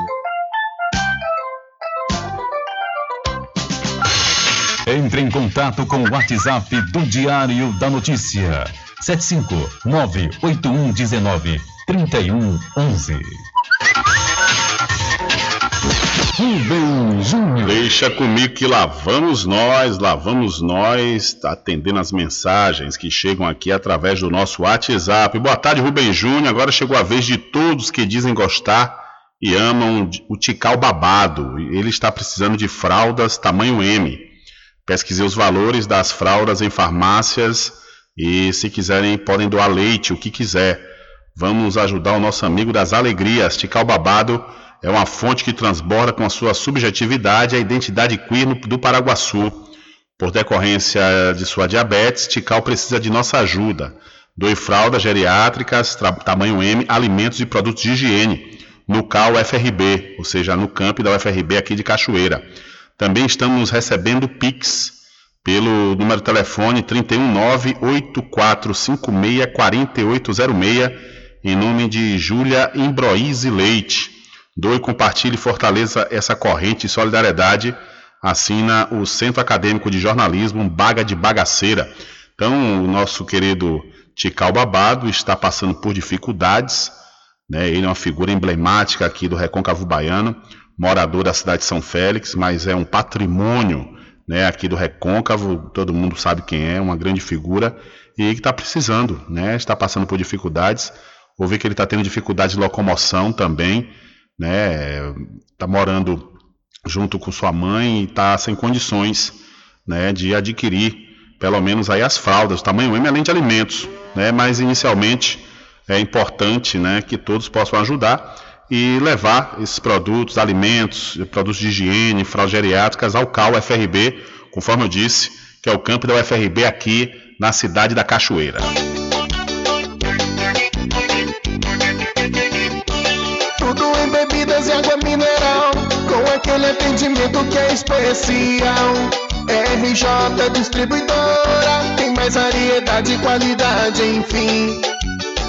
Entre em contato com o WhatsApp do Diário da Notícia. 759-8119-3111. Rubem Júnior. Deixa comigo que lá vamos nós, lá vamos nós, atendendo as mensagens que chegam aqui através do nosso WhatsApp. Boa tarde, Rubem Júnior. Agora chegou a vez de todos que dizem gostar e amam o Tical Babado. Ele está precisando de fraldas tamanho M. Pesquisei os valores das fraldas em farmácias e, se quiserem, podem doar leite, o que quiser. Vamos ajudar o nosso amigo das alegrias. Tical Babado é uma fonte que transborda com a sua subjetividade a identidade queer do Paraguaçu. Por decorrência de sua diabetes, Tical precisa de nossa ajuda. Doe fraldas geriátricas, tamanho M, alimentos e produtos de higiene. No CAL UFRB, ou seja, no campo da UFRB aqui de Cachoeira. Também estamos recebendo Pix pelo número de telefone 319-8456-4806, em nome de Júlia Imbroise Leite. Doe, compartilhe e fortaleça essa corrente de solidariedade. Assina o Centro Acadêmico de Jornalismo Baga de Bagaceira. Então, o nosso querido Tical Babado está passando por dificuldades. Né? Ele é uma figura emblemática aqui do Recôncavo Baiano morador da cidade de São Félix, mas é um patrimônio né, aqui do Recôncavo, todo mundo sabe quem é, uma grande figura, e que está precisando, né, está passando por dificuldades. Ouvi que ele está tendo dificuldade de locomoção também, né, está morando junto com sua mãe e está sem condições né, de adquirir pelo menos aí as fraldas, tamanho M, além de alimentos, né, mas inicialmente é importante né, que todos possam ajudar e levar esses produtos, alimentos, produtos de higiene, fraldas geriátricas ao CAL UFRB, conforme eu disse, que é o campo da UFRB aqui na cidade da Cachoeira. Tudo em bebidas e água mineral, com aquele atendimento que é especial. RJ Distribuidora, tem mais variedade e qualidade, enfim.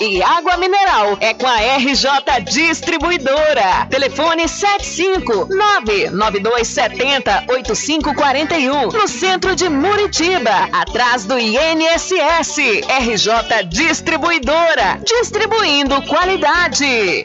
E água mineral é com a RJ Distribuidora. Telefone 75992708541 no centro de Muritiba, atrás do INSS. RJ Distribuidora, distribuindo qualidade.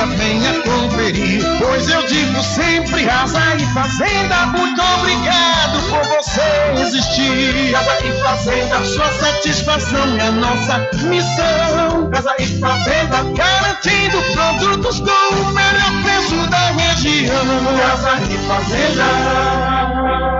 atacadista, venha conferir. Pois eu digo sempre, casa e fazenda, muito obrigado por você existir. Casa e fazenda, sua satisfação é nossa missão. Casa e fazenda, garantindo produtos com o melhor preço da região. Casa e fazenda.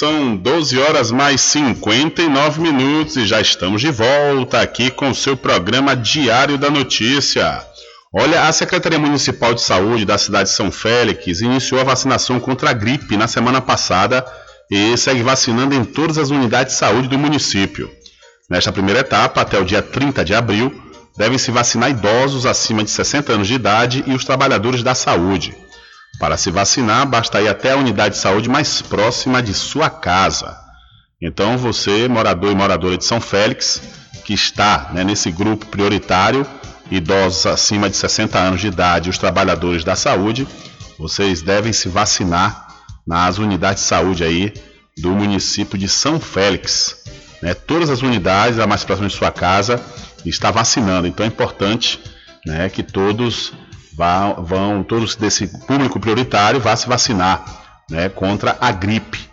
São 12 horas mais 59 minutos e já estamos de volta aqui com o seu programa Diário da Notícia. Olha, a Secretaria Municipal de Saúde da cidade de São Félix iniciou a vacinação contra a gripe na semana passada e segue vacinando em todas as unidades de saúde do município. Nesta primeira etapa, até o dia 30 de abril, devem se vacinar idosos acima de 60 anos de idade e os trabalhadores da saúde. Para se vacinar, basta ir até a unidade de saúde mais próxima de sua casa. Então, você, morador e moradora de São Félix, que está né, nesse grupo prioritário, idosos acima de 60 anos de idade e os trabalhadores da saúde, vocês devem se vacinar nas unidades de saúde aí do município de São Félix. Né? Todas as unidades, a mais próxima de sua casa, está vacinando. Então é importante né, que todos vão, todos desse público prioritário vá se vacinar né, contra a gripe.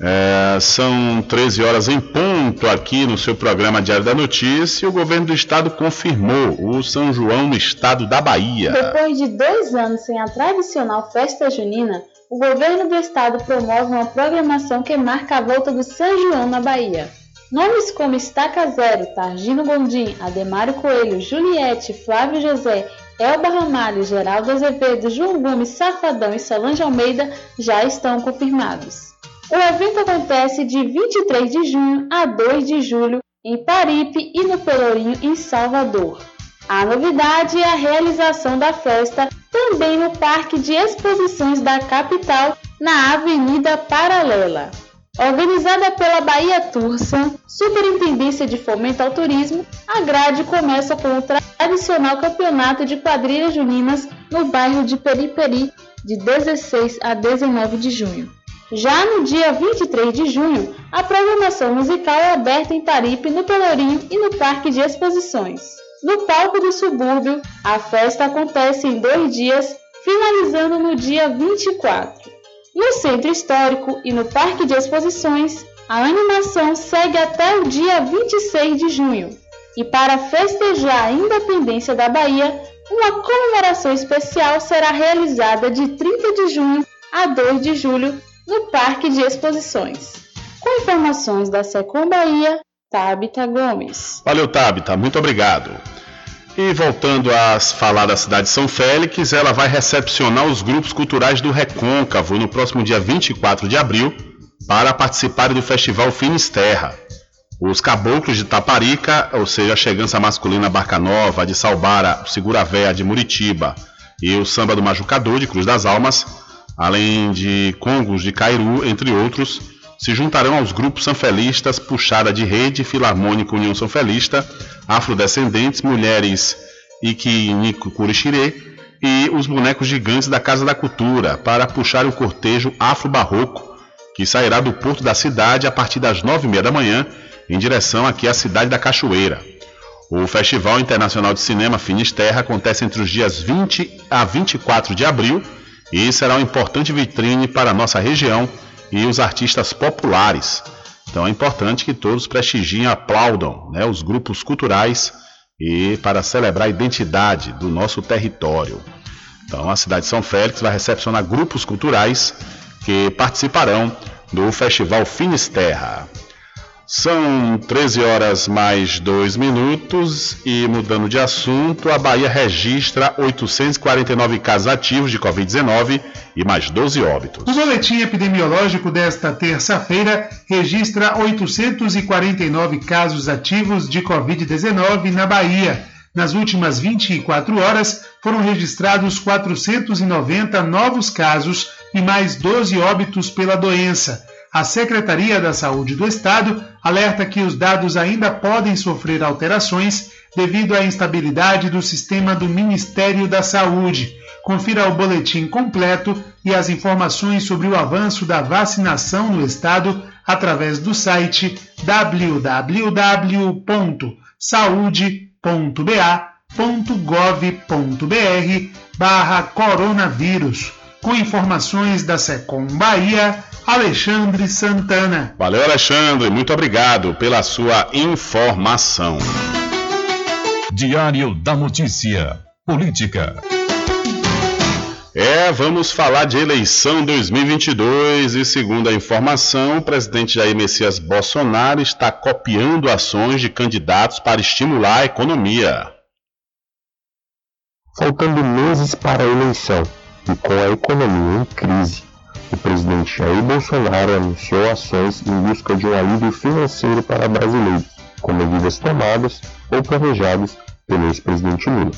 É, são 13 horas em ponto aqui no seu programa Diário da Notícia. O governo do estado confirmou o São João no estado da Bahia. Depois de dois anos sem a tradicional festa junina, o governo do estado promove uma programação que marca a volta do São João na Bahia. Nomes como Estaca Zero, Targino Gondim, Ademário Coelho, Juliette, Flávio José Elba Ramalho, Geraldo Azevedo, João Gomes, Safadão e Solange Almeida já estão confirmados. O evento acontece de 23 de junho a 2 de julho em Paripe e no Pelourinho, em Salvador. A novidade é a realização da festa também no Parque de Exposições da capital, na Avenida Paralela. Organizada pela Bahia Tursa, Superintendência de Fomento ao Turismo, a grade começa com o tradicional campeonato de quadrilhas juninas no bairro de Periperi, de 16 a 19 de junho. Já no dia 23 de junho, a programação musical é aberta em Paripe, no Pelourinho e no Parque de Exposições. No palco do subúrbio, a festa acontece em dois dias, finalizando no dia 24. No Centro Histórico e no Parque de Exposições, a animação segue até o dia 26 de junho. E para festejar a independência da Bahia, uma comemoração especial será realizada de 30 de junho a 2 de julho no Parque de Exposições. Com informações da Secom Bahia, Tabita Gomes. Valeu, Tabita, muito obrigado. E voltando a falar da cidade de São Félix, ela vai recepcionar os grupos culturais do Recôncavo no próximo dia 24 de abril para participarem do Festival Finisterra. Os caboclos de Taparica, ou seja, a chegança masculina Barca Nova, de Salbara, o Segura Véia de Muritiba e o Samba do Majucador de Cruz das Almas, além de Congos de Cairu, entre outros, se juntarão aos grupos sanfelistas Puxada de Rede, Filarmônica União Sanfelista, Afrodescendentes, Mulheres Iquinico Curixirê e os bonecos gigantes da Casa da Cultura para puxar o cortejo afro-barroco que sairá do porto da cidade a partir das nove e meia da manhã em direção aqui à cidade da Cachoeira. O Festival Internacional de Cinema Finisterra acontece entre os dias 20 a 24 de abril e será uma importante vitrine para a nossa região e os artistas populares. Então é importante que todos prestigiem e aplaudam né, os grupos culturais e para celebrar a identidade do nosso território. Então a cidade de São Félix vai recepcionar grupos culturais que participarão do Festival Finisterra. São 13 horas mais 2 minutos e mudando de assunto, a Bahia registra 849 casos ativos de Covid-19 e mais 12 óbitos. O boletim epidemiológico desta terça-feira registra 849 casos ativos de Covid-19 na Bahia. Nas últimas 24 horas foram registrados 490 novos casos e mais 12 óbitos pela doença a Secretaria da Saúde do Estado alerta que os dados ainda podem sofrer alterações devido à instabilidade do sistema do Ministério da Saúde. Confira o boletim completo e as informações sobre o avanço da vacinação no estado através do site www.saude.ba.gov.br barra coronavírus. Com informações da Secom Bahia, Alexandre Santana. Valeu, Alexandre. Muito obrigado pela sua informação. Diário da Notícia. Política. É, vamos falar de eleição 2022 e, segundo a informação, o presidente Jair Messias Bolsonaro está copiando ações de candidatos para estimular a economia. Faltando meses para a eleição e com a economia em crise, o presidente Jair Bolsonaro anunciou ações em busca de um alívio financeiro para brasileiros, com medidas tomadas ou planejadas pelo ex-presidente Lula.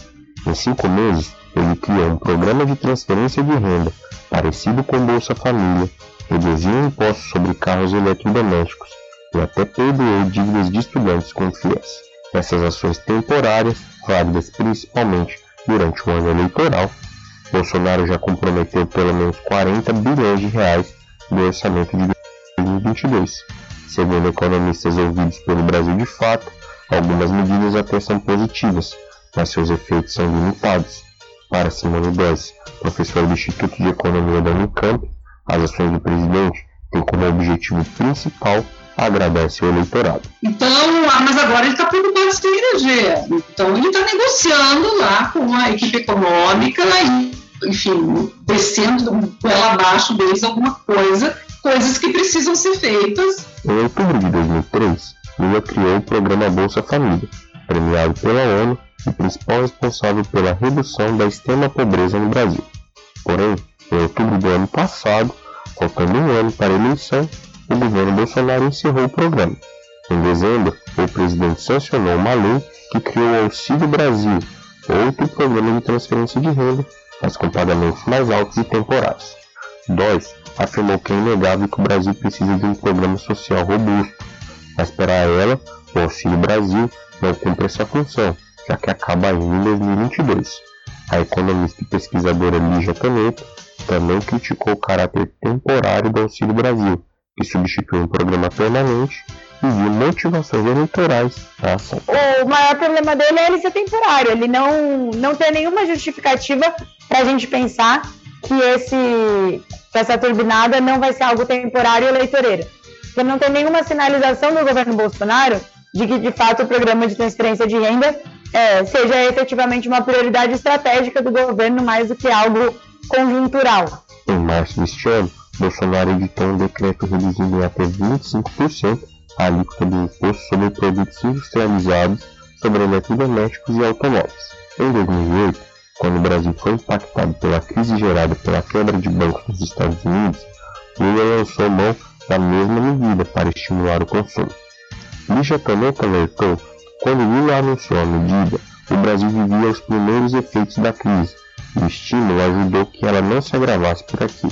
Em cinco meses, ele criou um programa de transferência de renda parecido com Bolsa Família, reduziu impostos sobre carros eletrodomésticos e até perdoou dívidas de estudantes com FIES. Essas ações temporárias, válidas principalmente durante o ano eleitoral, Bolsonaro já comprometeu pelo menos 40 bilhões de reais no orçamento de 2022. Segundo economistas ouvidos pelo Brasil de Fato, algumas medidas até são positivas, mas seus efeitos são limitados. Para Simone Dez, professor do Instituto de Economia da Unicamp, as ações do presidente têm como objetivo principal agradar seu eleitorado. Então, ah, mas agora ele está preocupado em se eleger. Então, ele está negociando lá com a equipe econômica e enfim, descendo ela abaixo deles alguma coisa, coisas que precisam ser feitas. Em outubro de 2003, Lula criou o programa Bolsa Família, premiado pela ONU e principal responsável pela redução da extrema pobreza no Brasil. Porém, em outubro do ano passado, faltando um ano para a eleição, o governo Bolsonaro encerrou o programa. Em dezembro, o presidente sancionou uma lei que criou o Auxílio Brasil, outro programa de transferência de renda, mas com pagamentos mais altos e temporários. Dóis afirmou que é inegável que o Brasil precisa de um programa social robusto, mas para ela, o Auxílio Brasil não cumpre essa função, já que acaba em 2022. A economista e pesquisadora Lígia Caneto também criticou o caráter temporário do Auxílio Brasil, que substitui um programa permanente e motivações eleitorais ação. O maior problema dele é ele ser temporário, ele não, não tem nenhuma justificativa para a gente pensar que, esse, que essa turbinada não vai ser algo temporário e eleitoreiro. Porque não tem nenhuma sinalização do governo Bolsonaro de que, de fato, o programa de transferência de renda é, seja efetivamente uma prioridade estratégica do governo mais do que algo conjuntural. Em março deste ano, Bolsonaro editou um decreto reduzindo em até 25% a alíquota do imposto sobre produtos industrializados sobre eletrodomésticos e automóveis. Em 2008, quando o Brasil foi impactado pela crise gerada pela quebra de bancos nos Estados Unidos, Lula lançou mão da mesma medida para estimular o consumo. Lígia também alertou quando Lula anunciou a medida, o Brasil vivia os primeiros efeitos da crise e o estímulo ajudou que ela não se agravasse por aqui.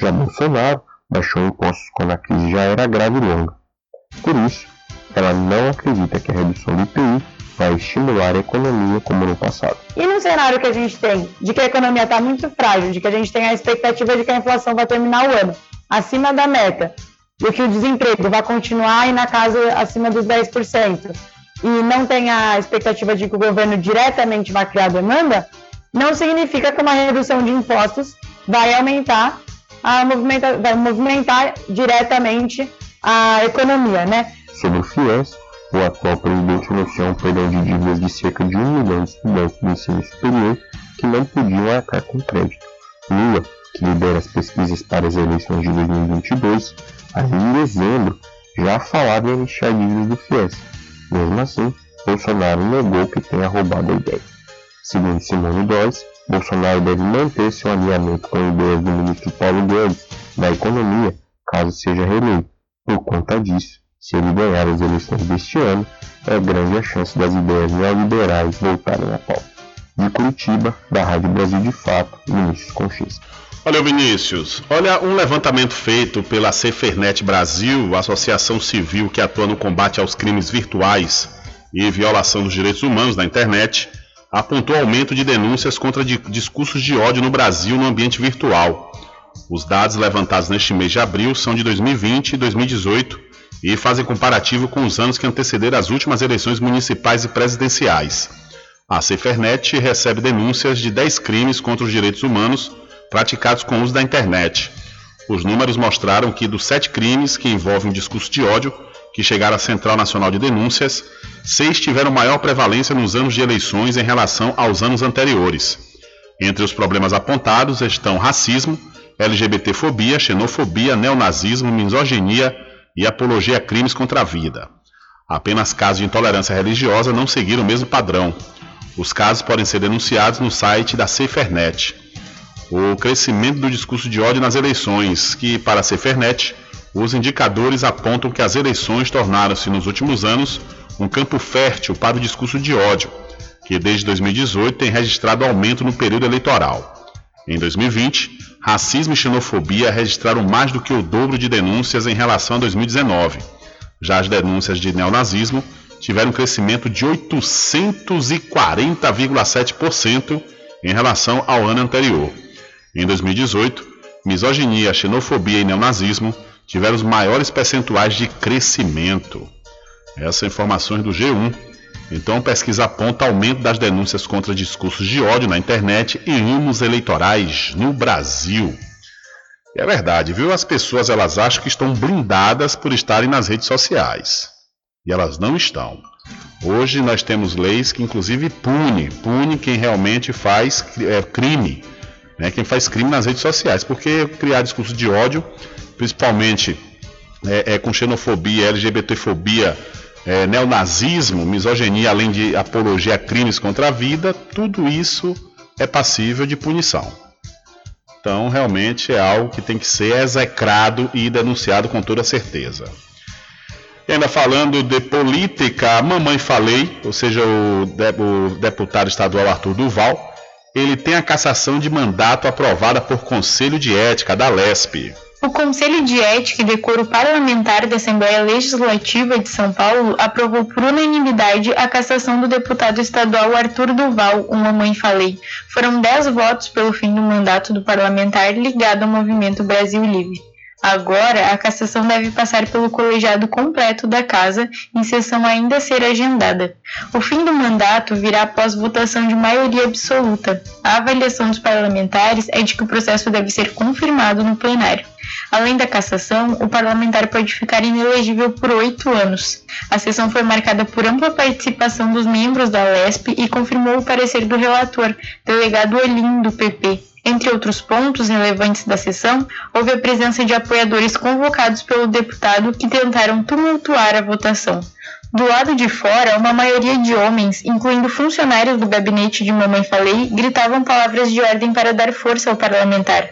Já Bolsonaro baixou impostos quando a crise já era grave e longa. Por isso, ela não acredita que a redução do IPI vai estimular a economia como no passado. E no cenário que a gente tem, de que a economia está muito frágil, de que a gente tem a expectativa de que a inflação vai terminar o ano acima da meta, e que o desemprego vai continuar aí na casa acima dos 10%, e não tem a expectativa de que o governo diretamente vai criar demanda, não significa que uma redução de impostos vai aumentar a movimenta, vai movimentar diretamente a economia, né? Sobre o FIES, o atual presidente anunciou um perdão de dívidas de cerca de um milhão de estudantes do ensino superior que não podiam arcar com crédito. Lula, que lidera as pesquisas para as eleições de 2022, ainda em dezembro já falava em iniciar dívidas do FIES. Mesmo assim, Bolsonaro negou que tenha roubado a ideia. Segundo Simone Dóis, Bolsonaro deve manter seu alinhamento com ideias do ministro Paulo Guedes da economia, caso seja reeleito. Por conta disso, se ele ganhar as eleições deste ano, é grande a chance das ideias neoliberais voltarem à pauta. De Curitiba, da Rádio Brasil de Fato, Vinícius Conchista. Valeu, Vinícius. Olha, um levantamento feito pela Cefernet Brasil, associação civil que atua no combate aos crimes virtuais e violação dos direitos humanos na internet, apontou aumento de denúncias contra discursos de ódio no Brasil no ambiente virtual. Os dados levantados neste mês de abril são de 2020 e 2018 e fazem comparativo com os anos que antecederam as últimas eleições municipais e presidenciais. A Cefernet recebe denúncias de 10 crimes contra os direitos humanos praticados com o uso da internet. Os números mostraram que dos sete crimes que envolvem um discurso de ódio que chegaram à Central Nacional de Denúncias, seis tiveram maior prevalência nos anos de eleições em relação aos anos anteriores. Entre os problemas apontados estão racismo, LGBTfobia, xenofobia, neonazismo, misoginia, e apologia a crimes contra a vida. Apenas casos de intolerância religiosa não seguiram o mesmo padrão. Os casos podem ser denunciados no site da SaferNet. O crescimento do discurso de ódio nas eleições, que, para a SaferNet, os indicadores apontam que as eleições tornaram-se nos últimos anos um campo fértil para o discurso de ódio, que desde 2018 tem registrado aumento no período eleitoral. Em 2020, racismo e xenofobia registraram mais do que o dobro de denúncias em relação a 2019. Já as denúncias de neonazismo tiveram um crescimento de 840,7% em relação ao ano anterior. Em 2018, misoginia, xenofobia e neonazismo tiveram os maiores percentuais de crescimento. Essas informações do G1 então, pesquisa aponta aumento das denúncias contra discursos de ódio na internet e anos eleitorais no Brasil. É verdade, viu? As pessoas elas acham que estão blindadas por estarem nas redes sociais. E elas não estão. Hoje nós temos leis que inclusive pune, pune quem realmente faz é, crime, né? quem faz crime nas redes sociais, porque criar discurso de ódio, principalmente é, é, com xenofobia, LGBTfobia, é, neonazismo, misoginia, além de apologia a crimes contra a vida, tudo isso é passível de punição. Então, realmente é algo que tem que ser execrado e denunciado com toda certeza. E ainda falando de política, a mamãe falei, ou seja, o, de, o deputado estadual Arthur Duval, ele tem a cassação de mandato aprovada por Conselho de Ética da LESP. O Conselho de Ética e Decoro Parlamentar da Assembleia Legislativa de São Paulo aprovou por unanimidade a cassação do deputado estadual Arthur Duval, uma mãe falei. Foram 10 votos pelo fim do mandato do parlamentar ligado ao Movimento Brasil Livre. Agora, a cassação deve passar pelo colegiado completo da Casa, em sessão ainda a ser agendada. O fim do mandato virá após votação de maioria absoluta. A avaliação dos parlamentares é de que o processo deve ser confirmado no plenário. Além da cassação, o parlamentar pode ficar inelegível por oito anos. A sessão foi marcada por ampla participação dos membros da LESP e confirmou o parecer do relator, delegado Olim, do PP, entre outros pontos relevantes da sessão, houve a presença de apoiadores convocados pelo deputado que tentaram tumultuar a votação. Do lado de fora, uma maioria de homens, incluindo funcionários do gabinete de Mamãe Falei, gritavam palavras de ordem para dar força ao parlamentar.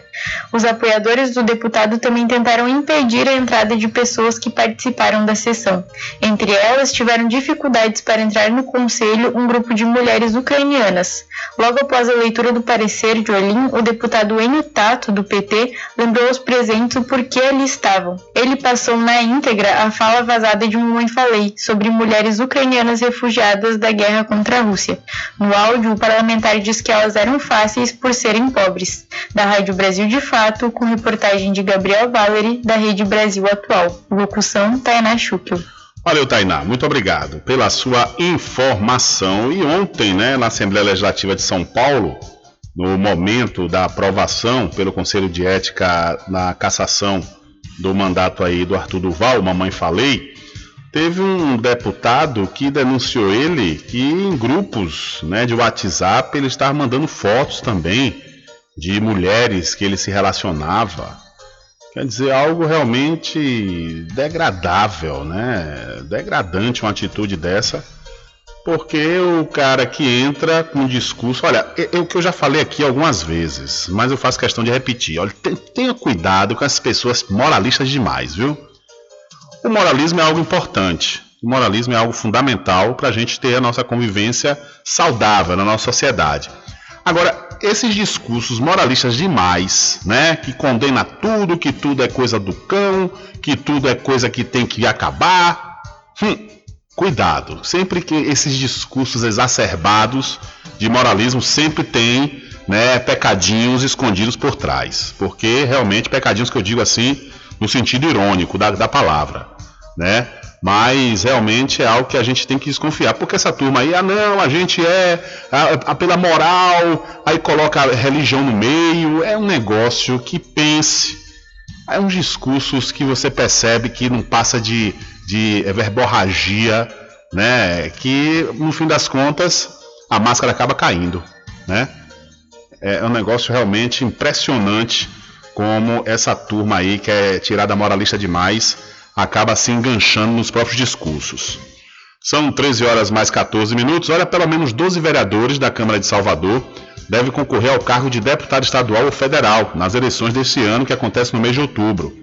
Os apoiadores do deputado também tentaram impedir a entrada de pessoas que participaram da sessão. Entre elas, tiveram dificuldades para entrar no conselho um grupo de mulheres ucranianas. Logo após a leitura do parecer de Olim, o deputado Enio Tato, do PT, lembrou aos presentes o porquê ali estavam. Ele passou na íntegra a fala vazada de Mamãe Falei sobre mulheres ucranianas refugiadas da guerra contra a Rússia. No áudio, o parlamentar diz que elas eram fáceis por serem pobres. Da Rádio Brasil de Fato, com reportagem de Gabriel Valery, da Rede Brasil Atual. Locução, Tainá Chuckel. Valeu, Tainá. Muito obrigado pela sua informação. E ontem, né, na Assembleia Legislativa de São Paulo, no momento da aprovação pelo Conselho de Ética na cassação do mandato aí do Arthur Duval, Mamãe Falei, teve um deputado que denunciou ele que em grupos né, de WhatsApp ele estava mandando fotos também de mulheres que ele se relacionava. Quer dizer, algo realmente degradável, né? Degradante uma atitude dessa. Porque o cara que entra com discurso. Olha, é o que eu já falei aqui algumas vezes, mas eu faço questão de repetir. Olha, tenha cuidado com essas pessoas moralistas demais, viu? O moralismo é algo importante. O moralismo é algo fundamental para a gente ter a nossa convivência saudável na nossa sociedade. Agora, esses discursos moralistas demais, né, que condena tudo, que tudo é coisa do cão, que tudo é coisa que tem que acabar. Hum, cuidado, sempre que esses discursos exacerbados de moralismo sempre tem, né, pecadinhos escondidos por trás, porque realmente pecadinhos que eu digo assim no sentido irônico da, da palavra, né? mas realmente é algo que a gente tem que desconfiar, porque essa turma aí, ah não, a gente é a, a, pela moral, aí coloca a religião no meio, é um negócio que pense, é uns discursos que você percebe que não passa de, de verborragia, né, que no fim das contas a máscara acaba caindo, né, é um negócio realmente impressionante como essa turma aí que é tirada moralista demais, acaba se enganchando nos próprios discursos. São 13 horas mais 14 minutos. Olha, pelo menos 12 vereadores da Câmara de Salvador devem concorrer ao cargo de deputado estadual ou federal nas eleições deste ano, que acontece no mês de outubro.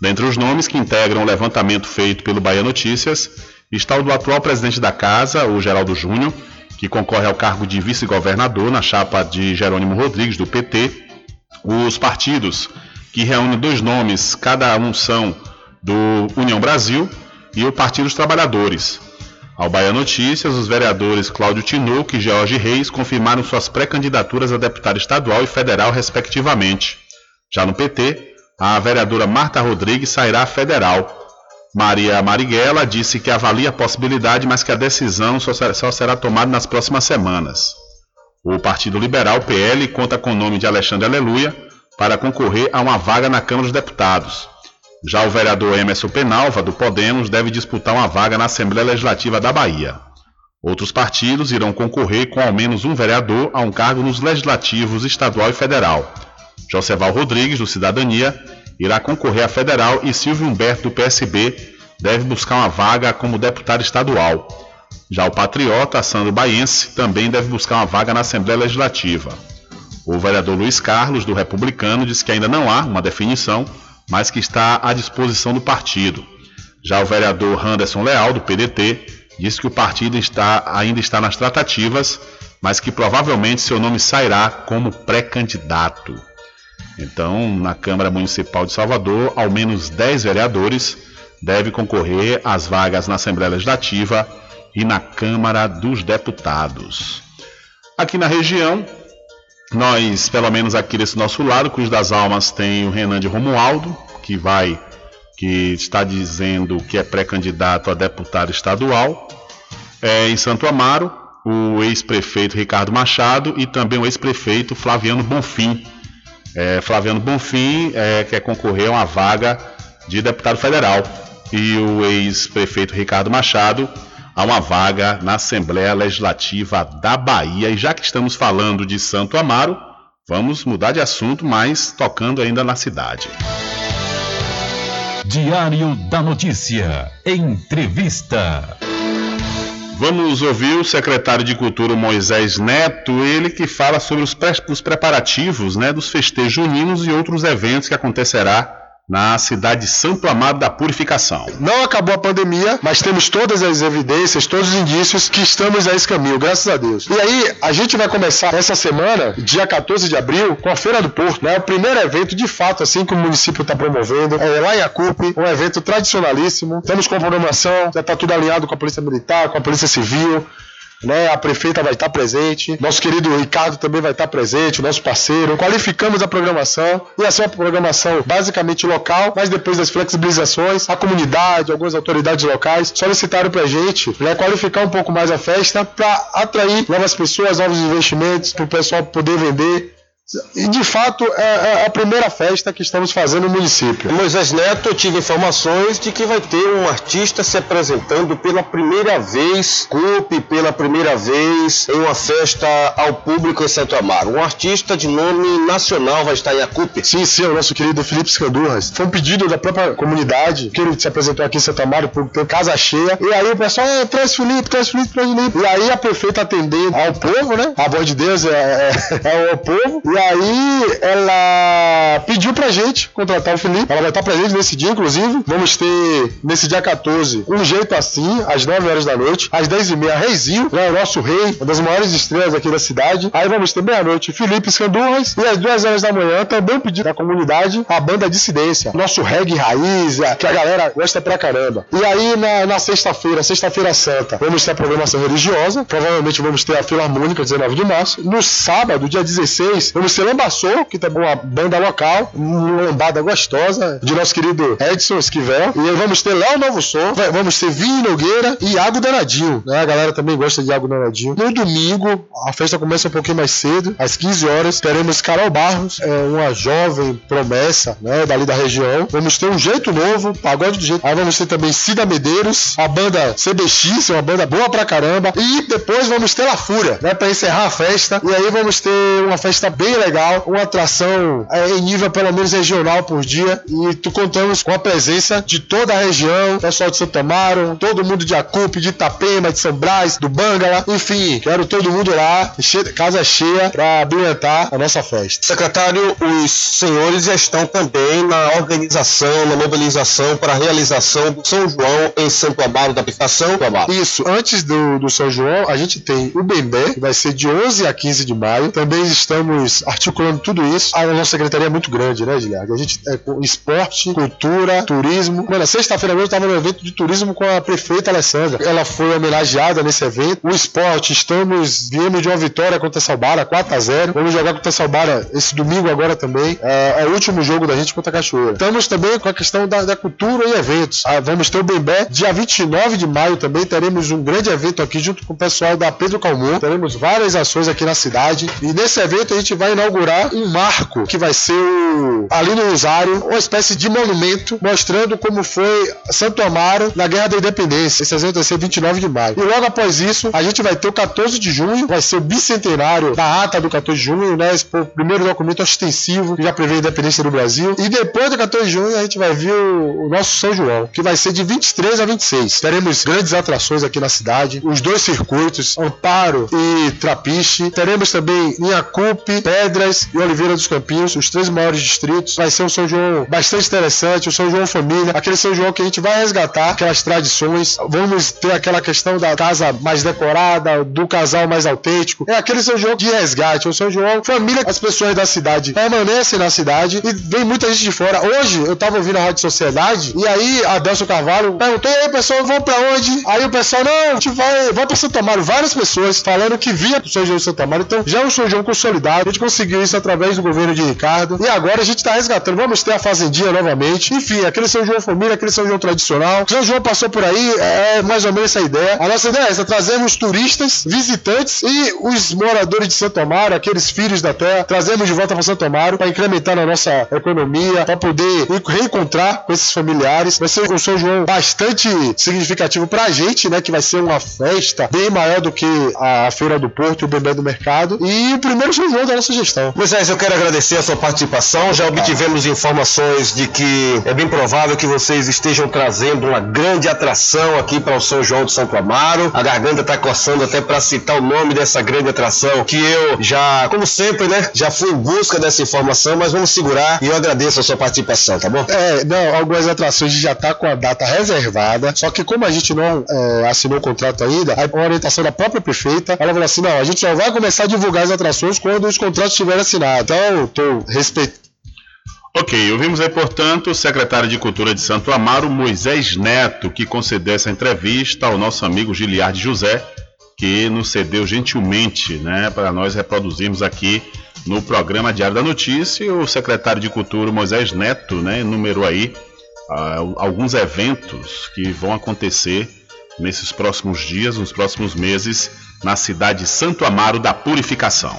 Dentre os nomes que integram o levantamento feito pelo Bahia Notícias, está o do atual presidente da Casa, o Geraldo Júnior, que concorre ao cargo de vice-governador na chapa de Jerônimo Rodrigues, do PT. Os partidos, que reúnem dois nomes, cada um são do União Brasil e o Partido dos Trabalhadores. Ao Bahia Notícias, os vereadores Cláudio Tinoco e George Reis confirmaram suas pré-candidaturas a deputado estadual e federal, respectivamente. Já no PT, a vereadora Marta Rodrigues sairá federal. Maria Marighella disse que avalia a possibilidade, mas que a decisão só será tomada nas próximas semanas. O Partido Liberal, PL, conta com o nome de Alexandre Aleluia para concorrer a uma vaga na Câmara dos Deputados. Já o vereador Emerson Penalva, do Podemos, deve disputar uma vaga na Assembleia Legislativa da Bahia. Outros partidos irão concorrer com ao menos um vereador a um cargo nos legislativos estadual e federal. Joseval Rodrigues, do Cidadania, irá concorrer a federal e Silvio Humberto, do PSB, deve buscar uma vaga como deputado estadual. Já o patriota Sandro Baiense também deve buscar uma vaga na Assembleia Legislativa. O vereador Luiz Carlos, do Republicano, disse que ainda não há uma definição, mas que está à disposição do partido. Já o vereador Anderson Leal, do PDT, disse que o partido está, ainda está nas tratativas, mas que provavelmente seu nome sairá como pré-candidato. Então, na Câmara Municipal de Salvador, ao menos 10 vereadores devem concorrer às vagas na Assembleia Legislativa e na Câmara dos Deputados. Aqui na região, nós, pelo menos aqui desse nosso lado, Cruz das Almas tem o Renan de Romualdo, que vai, que está dizendo que é pré-candidato a deputado estadual. É, em Santo Amaro, o ex-prefeito Ricardo Machado e também o ex-prefeito Flaviano Bonfim. É, Flaviano Bonfim é, quer concorrer a uma vaga de deputado federal e o ex-prefeito Ricardo Machado a uma vaga na Assembleia Legislativa da Bahia. E já que estamos falando de Santo Amaro, vamos mudar de assunto, mas tocando ainda na cidade. Diário da Notícia. Entrevista. Vamos ouvir o secretário de Cultura Moisés Neto, ele que fala sobre os, pre os preparativos né, dos festejos juninos e outros eventos que acontecerá na cidade de Santo Amaro da Purificação. Não acabou a pandemia, mas temos todas as evidências, todos os indícios que estamos a esse caminho, graças a Deus. E aí, a gente vai começar essa semana, dia 14 de abril, com a Feira do Porto, né? O primeiro evento, de fato, assim que o município está promovendo, é lá em Acupe, um evento tradicionalíssimo. Temos com programação, já está tudo alinhado com a Polícia Militar, com a Polícia Civil, né? A prefeita vai estar presente, nosso querido Ricardo também vai estar presente, nosso parceiro. Qualificamos a programação e essa é uma programação basicamente local, mas depois das flexibilizações, a comunidade, algumas autoridades locais solicitaram para a gente né, qualificar um pouco mais a festa para atrair novas pessoas, novos investimentos, para o pessoal poder vender e de fato é, é a primeira festa que estamos fazendo no município. Moisés Neto, eu tive informações de que vai ter um artista se apresentando pela primeira vez, CUP pela primeira vez, em uma festa ao público em Santo Amaro. Um artista de nome nacional vai estar em Acupe. Sim, sim, o nosso querido Felipe Scandurras. Foi um pedido da própria comunidade, que ele se apresentou aqui em Santo Amaro, por ter casa cheia. E aí o pessoal, é, traz Felipe, traz Felipe, traz Felipe. E aí a prefeita atendendo ao povo, né? A voz de Deus é, é, é ao povo. E aí ela pediu pra gente contratar o Felipe. Ela vai estar presente nesse dia, inclusive. Vamos ter nesse dia 14 um jeito assim, às 9 horas da noite. Às 10 e meia, Reizinho, né, o nosso rei, uma das maiores estrelas aqui da cidade. Aí vamos ter meia-noite Felipe Escandurras. E às 2 horas da manhã, também pedido da comunidade, a banda Dissidência. Nosso reggae raiz, que a galera gosta pra caramba. E aí na, na sexta-feira, sexta-feira santa, vamos ter a programação religiosa. Provavelmente vamos ter a Filarmônica 19 de março. No sábado, dia 16, vamos ter Lambaçou, que também é uma banda local, uma lambada gostosa de nosso querido Edson Esquivel. E vamos ter Léo Novo Som, vamos ter Vini Nogueira e Iago Danadinho. Né? A galera também gosta de Iago Danadinho. No domingo, a festa começa um pouquinho mais cedo, às 15 horas. Teremos Carol Barros, é uma jovem promessa né, dali da região. Vamos ter um jeito novo, pagode do jeito. Aí vamos ter também Cida Medeiros, a banda CBX, uma banda boa pra caramba. E depois vamos ter La Fúria, né, pra encerrar a festa. E aí vamos ter uma festa bem legal, uma atração é, em nível pelo menos regional por dia. E tu contamos com a presença de toda a região, pessoal de Santo Amaro, todo mundo de Acupe, de Itapema, de São Brás, do Bangala, enfim, quero todo mundo lá, casa cheia, para abrilhantar a nossa festa. Secretário, os senhores já estão também na organização, na mobilização para a realização do São João em Santo Amaro da Aplicação. Isso, antes do, do São João, a gente tem o Bembé, que vai ser de 11 a 15 de maio. Também estamos articulando tudo isso. A nossa secretaria é muito grande, né, Guilherme? A gente é com esporte, cultura, turismo. Mano, sexta-feira mesmo eu estava no evento de turismo com a prefeita Alessandra. Ela foi homenageada nesse evento. O esporte, estamos, viemos de uma vitória contra a Salbara, 4x0. Vamos jogar contra a Salbara esse domingo agora também. É, é, o último jogo da gente contra a Cachoeira. Estamos também com a questão da, da cultura e eventos. Ah, vamos ter o Bembé, dia 29 de maio também teremos um grande evento aqui junto com o pessoal da Pedro Calmon. Teremos várias ações aqui na cidade. E nesse evento a gente vai inaugurar um marco que vai ser o, ali no Rosário uma espécie de monumento mostrando como foi Santo Amaro na Guerra da Independência. Esse evento vai ser 29 de maio. E logo após isso, a gente vai ter o 14 de junho, vai ser o bicentenário da ata do 14 de junho, né? Esse primeiro documento ostensivo que já prevê a independência do Brasil. E depois do 14 de junho, a gente vai ver o, o nosso São João, que vai ser de 23 a 26. Teremos grandes atrações aqui na cidade, os dois circuitos, Amparo e Trapiche. Teremos também Inhacupe, Pedras e Oliveira dos Campinhos, os três maiores distritos. Vai ser um São João bastante interessante, o São João Família, aquele São João que a gente vai resgatar aquelas tradições. Vamos ter aquela questão da casa mais decorada, do casal mais autêntico. É aquele São João de resgate, o São João família. As pessoas da cidade permanecem na cidade e vem muita gente de fora. Hoje eu tava ouvindo a Rádio Sociedade e aí a Delcio Carvalho perguntou: e aí, pessoal, vão pra onde? Aí o pessoal, não, a gente vai, vai pra Santo Amaro. Várias pessoas falando que via pro São João de Santo Amaro. Então já é um São João consolidado. A gente conseguiu isso através do governo de Ricardo. E agora a gente tá resgatando. Vamos ter a Fazendinha novamente. Enfim, aquele São João família, aquele São João tradicional. São João passou por aí, é mais ou menos essa ideia. A nossa ideia é essa: trazemos turistas, visitantes e os moradores de Santo Amaro, aqueles filhos da terra, trazemos de volta para Santo Amaro para incrementar na nossa economia, para poder reencontrar com esses familiares. Vai ser um São João bastante significativo para a gente, né? Que vai ser uma festa bem maior do que a Feira do Porto e o Bebê do Mercado. E o primeiro São João da nossa gestão. Moisés, eu quero agradecer a sua participação. Já obtivemos informações de que é bem provável que vocês estejam trazendo uma grande atração aqui para o São João de Santo Amaro. A garganta está coçando até para citar o nome dessa grande atração, que eu já, como sempre, né, já fui em busca dessa informação, mas vamos segurar e eu agradeço a sua participação, tá bom? É, não, algumas atrações já tá com a data reservada, só que como a gente não é, assinou o contrato ainda, a orientação da própria prefeita, ela falou assim, não, a gente só vai começar a divulgar as atrações quando os contratos estiverem assinados. Então, tô respeitando Ok, ouvimos aí, portanto, o secretário de Cultura de Santo Amaro, Moisés Neto, que concedeu essa entrevista ao nosso amigo Giliardi José, que nos cedeu gentilmente né, para nós reproduzirmos aqui no programa Diário da Notícia. O secretário de Cultura, Moisés Neto, né, enumerou aí uh, alguns eventos que vão acontecer nesses próximos dias, nos próximos meses, na cidade de Santo Amaro da Purificação.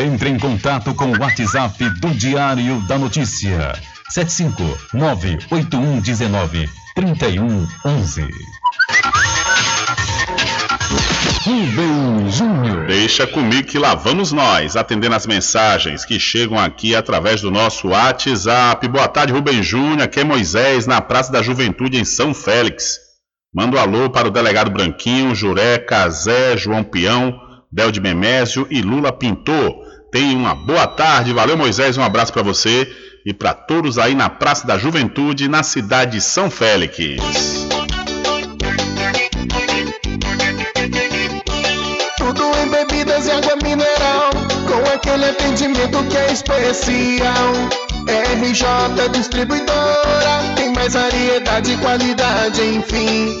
Entre em contato com o WhatsApp do Diário da Notícia. 759-8119-3111. Rubem Júnior. Deixa comigo que lá vamos nós, atendendo as mensagens que chegam aqui através do nosso WhatsApp. Boa tarde, Rubem Júnior. Aqui é Moisés, na Praça da Juventude, em São Félix. Manda um alô para o delegado Branquinho, Juré, Cazé, João Peão, Del de Memésio e Lula Pintor. Tenha uma boa tarde. Valeu, Moisés. Um abraço para você e para todos aí na Praça da Juventude, na cidade de São Félix. Tudo em bebidas e água mineral, com aquele atendimento que é especial. RJ Distribuidora, tem mais variedade e qualidade, enfim.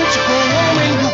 com o homem do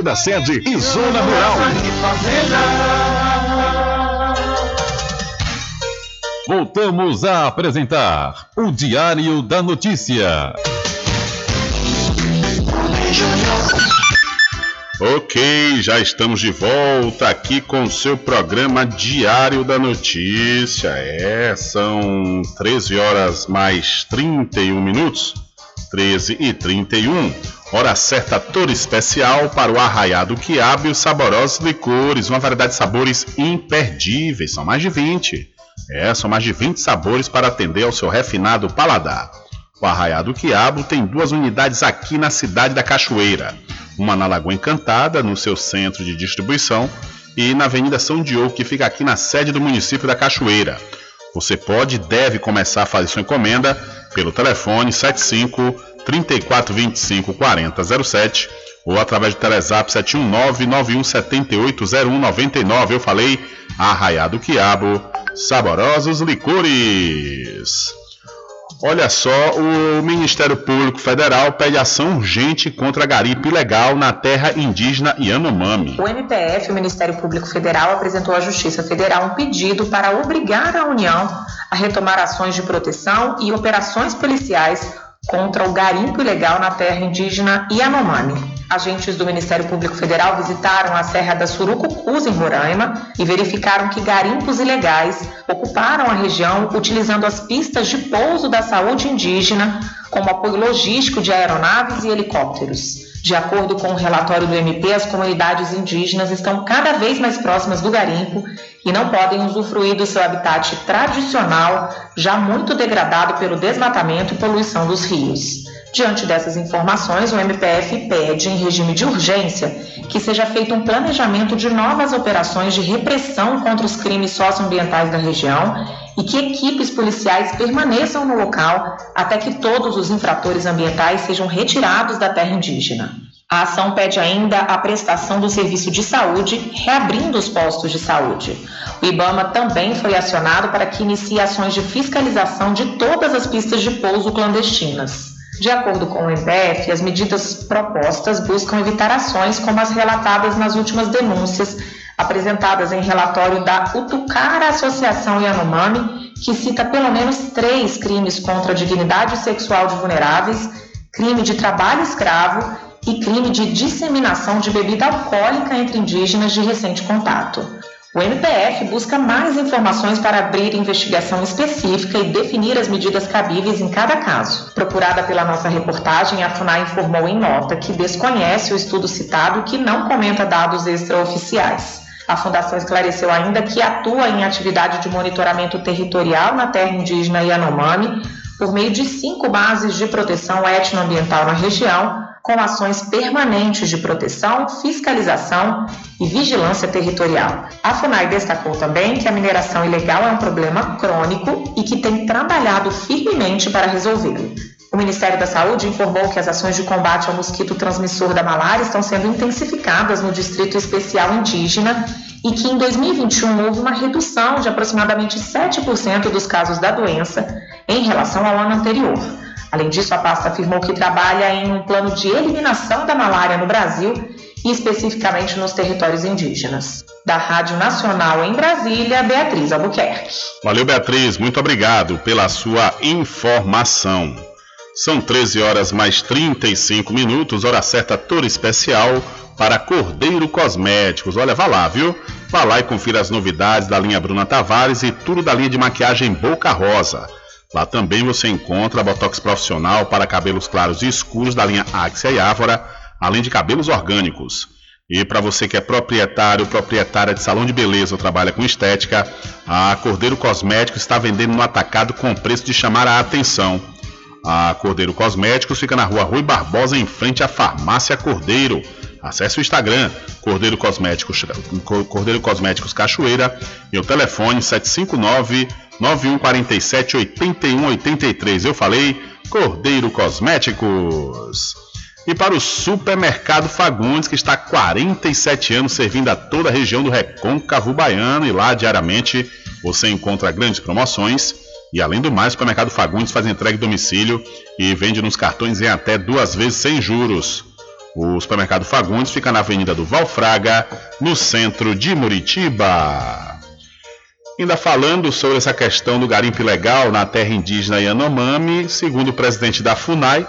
da sede e Zona Rural. Voltamos a apresentar o Diário da Notícia. Ok, já estamos de volta aqui com o seu programa Diário da Notícia. É, são 13 horas mais 31 minutos. 13 e 31. Hora certa toda especial para o Arraiado Quiabo e os saborosos licores, uma variedade de sabores imperdíveis, são mais de 20. É, são mais de 20 sabores para atender ao seu refinado paladar. O Arraiado Quiabo tem duas unidades aqui na cidade da Cachoeira. Uma na Lagoa Encantada, no seu centro de distribuição, e na Avenida São Diogo, que fica aqui na sede do município da Cachoeira. Você pode e deve começar a fazer sua encomenda pelo telefone 75 3425 4007 ou através do Telezap 719 91780199. Eu falei Arraiado Quiabo, saborosos licores. Olha só, o Ministério Público Federal pede ação urgente contra garimpo ilegal na terra indígena Yanomami. O MPF, o Ministério Público Federal, apresentou à Justiça Federal um pedido para obrigar a União a retomar ações de proteção e operações policiais contra o garimpo ilegal na terra indígena Yanomami. Agentes do Ministério Público Federal visitaram a Serra da Surucucus, em Roraima, e verificaram que garimpos ilegais ocuparam a região utilizando as pistas de pouso da saúde indígena como apoio logístico de aeronaves e helicópteros. De acordo com o relatório do MP, as comunidades indígenas estão cada vez mais próximas do garimpo e não podem usufruir do seu habitat tradicional, já muito degradado pelo desmatamento e poluição dos rios. Diante dessas informações, o MPF pede, em regime de urgência, que seja feito um planejamento de novas operações de repressão contra os crimes socioambientais da região e que equipes policiais permaneçam no local até que todos os infratores ambientais sejam retirados da terra indígena. A ação pede ainda a prestação do serviço de saúde, reabrindo os postos de saúde. O IBAMA também foi acionado para que inicie ações de fiscalização de todas as pistas de pouso clandestinas. De acordo com o MPF, as medidas propostas buscam evitar ações como as relatadas nas últimas denúncias apresentadas em relatório da Utucara Associação Yanomami, que cita pelo menos três crimes contra a dignidade sexual de vulneráveis, crime de trabalho escravo e crime de disseminação de bebida alcoólica entre indígenas de recente contato. O MPF busca mais informações para abrir investigação específica e definir as medidas cabíveis em cada caso. Procurada pela nossa reportagem, a FUNAI informou em nota que desconhece o estudo citado e que não comenta dados extraoficiais. A Fundação esclareceu ainda que atua em atividade de monitoramento territorial na terra indígena Yanomami por meio de cinco bases de proteção etnoambiental na região, com ações permanentes de proteção, fiscalização e vigilância territorial. A FUNAI destacou também que a mineração ilegal é um problema crônico e que tem trabalhado firmemente para resolvê-lo. O Ministério da Saúde informou que as ações de combate ao mosquito transmissor da malária estão sendo intensificadas no Distrito Especial Indígena e que em 2021 houve uma redução de aproximadamente 7% dos casos da doença em relação ao ano anterior. Além disso, a pasta afirmou que trabalha em um plano de eliminação da malária no Brasil e especificamente nos territórios indígenas. Da Rádio Nacional em Brasília, Beatriz Albuquerque. Valeu, Beatriz. Muito obrigado pela sua informação. São 13 horas mais 35 minutos, hora certa toda especial para Cordeiro Cosméticos. Olha, vá lá, viu? Vá lá e confira as novidades da linha Bruna Tavares e tudo da linha de maquiagem Boca Rosa. Lá também você encontra botox profissional para cabelos claros e escuros da linha Axia e Ávora, além de cabelos orgânicos. E para você que é proprietário, proprietária de salão de beleza ou trabalha com estética, a Cordeiro Cosméticos está vendendo no atacado com preço de chamar a atenção. A Cordeiro Cosméticos fica na rua Rui Barbosa, em frente à Farmácia Cordeiro. Acesse o Instagram Cordeiro Cosméticos, Cordeiro Cosméticos Cachoeira e o telefone 759 9147 8183. Eu falei Cordeiro Cosméticos. E para o Supermercado Fagundes, que está há 47 anos servindo a toda a região do Recôncavo Baiano, e lá diariamente você encontra grandes promoções. E além do mais, o Supermercado Fagundes faz entrega em domicílio e vende nos cartões em até duas vezes sem juros. O Supermercado Fagundes fica na Avenida do Valfraga, no centro de Muritiba. Ainda falando sobre essa questão do garimpo ilegal na terra indígena Yanomami, segundo o presidente da FUNAI,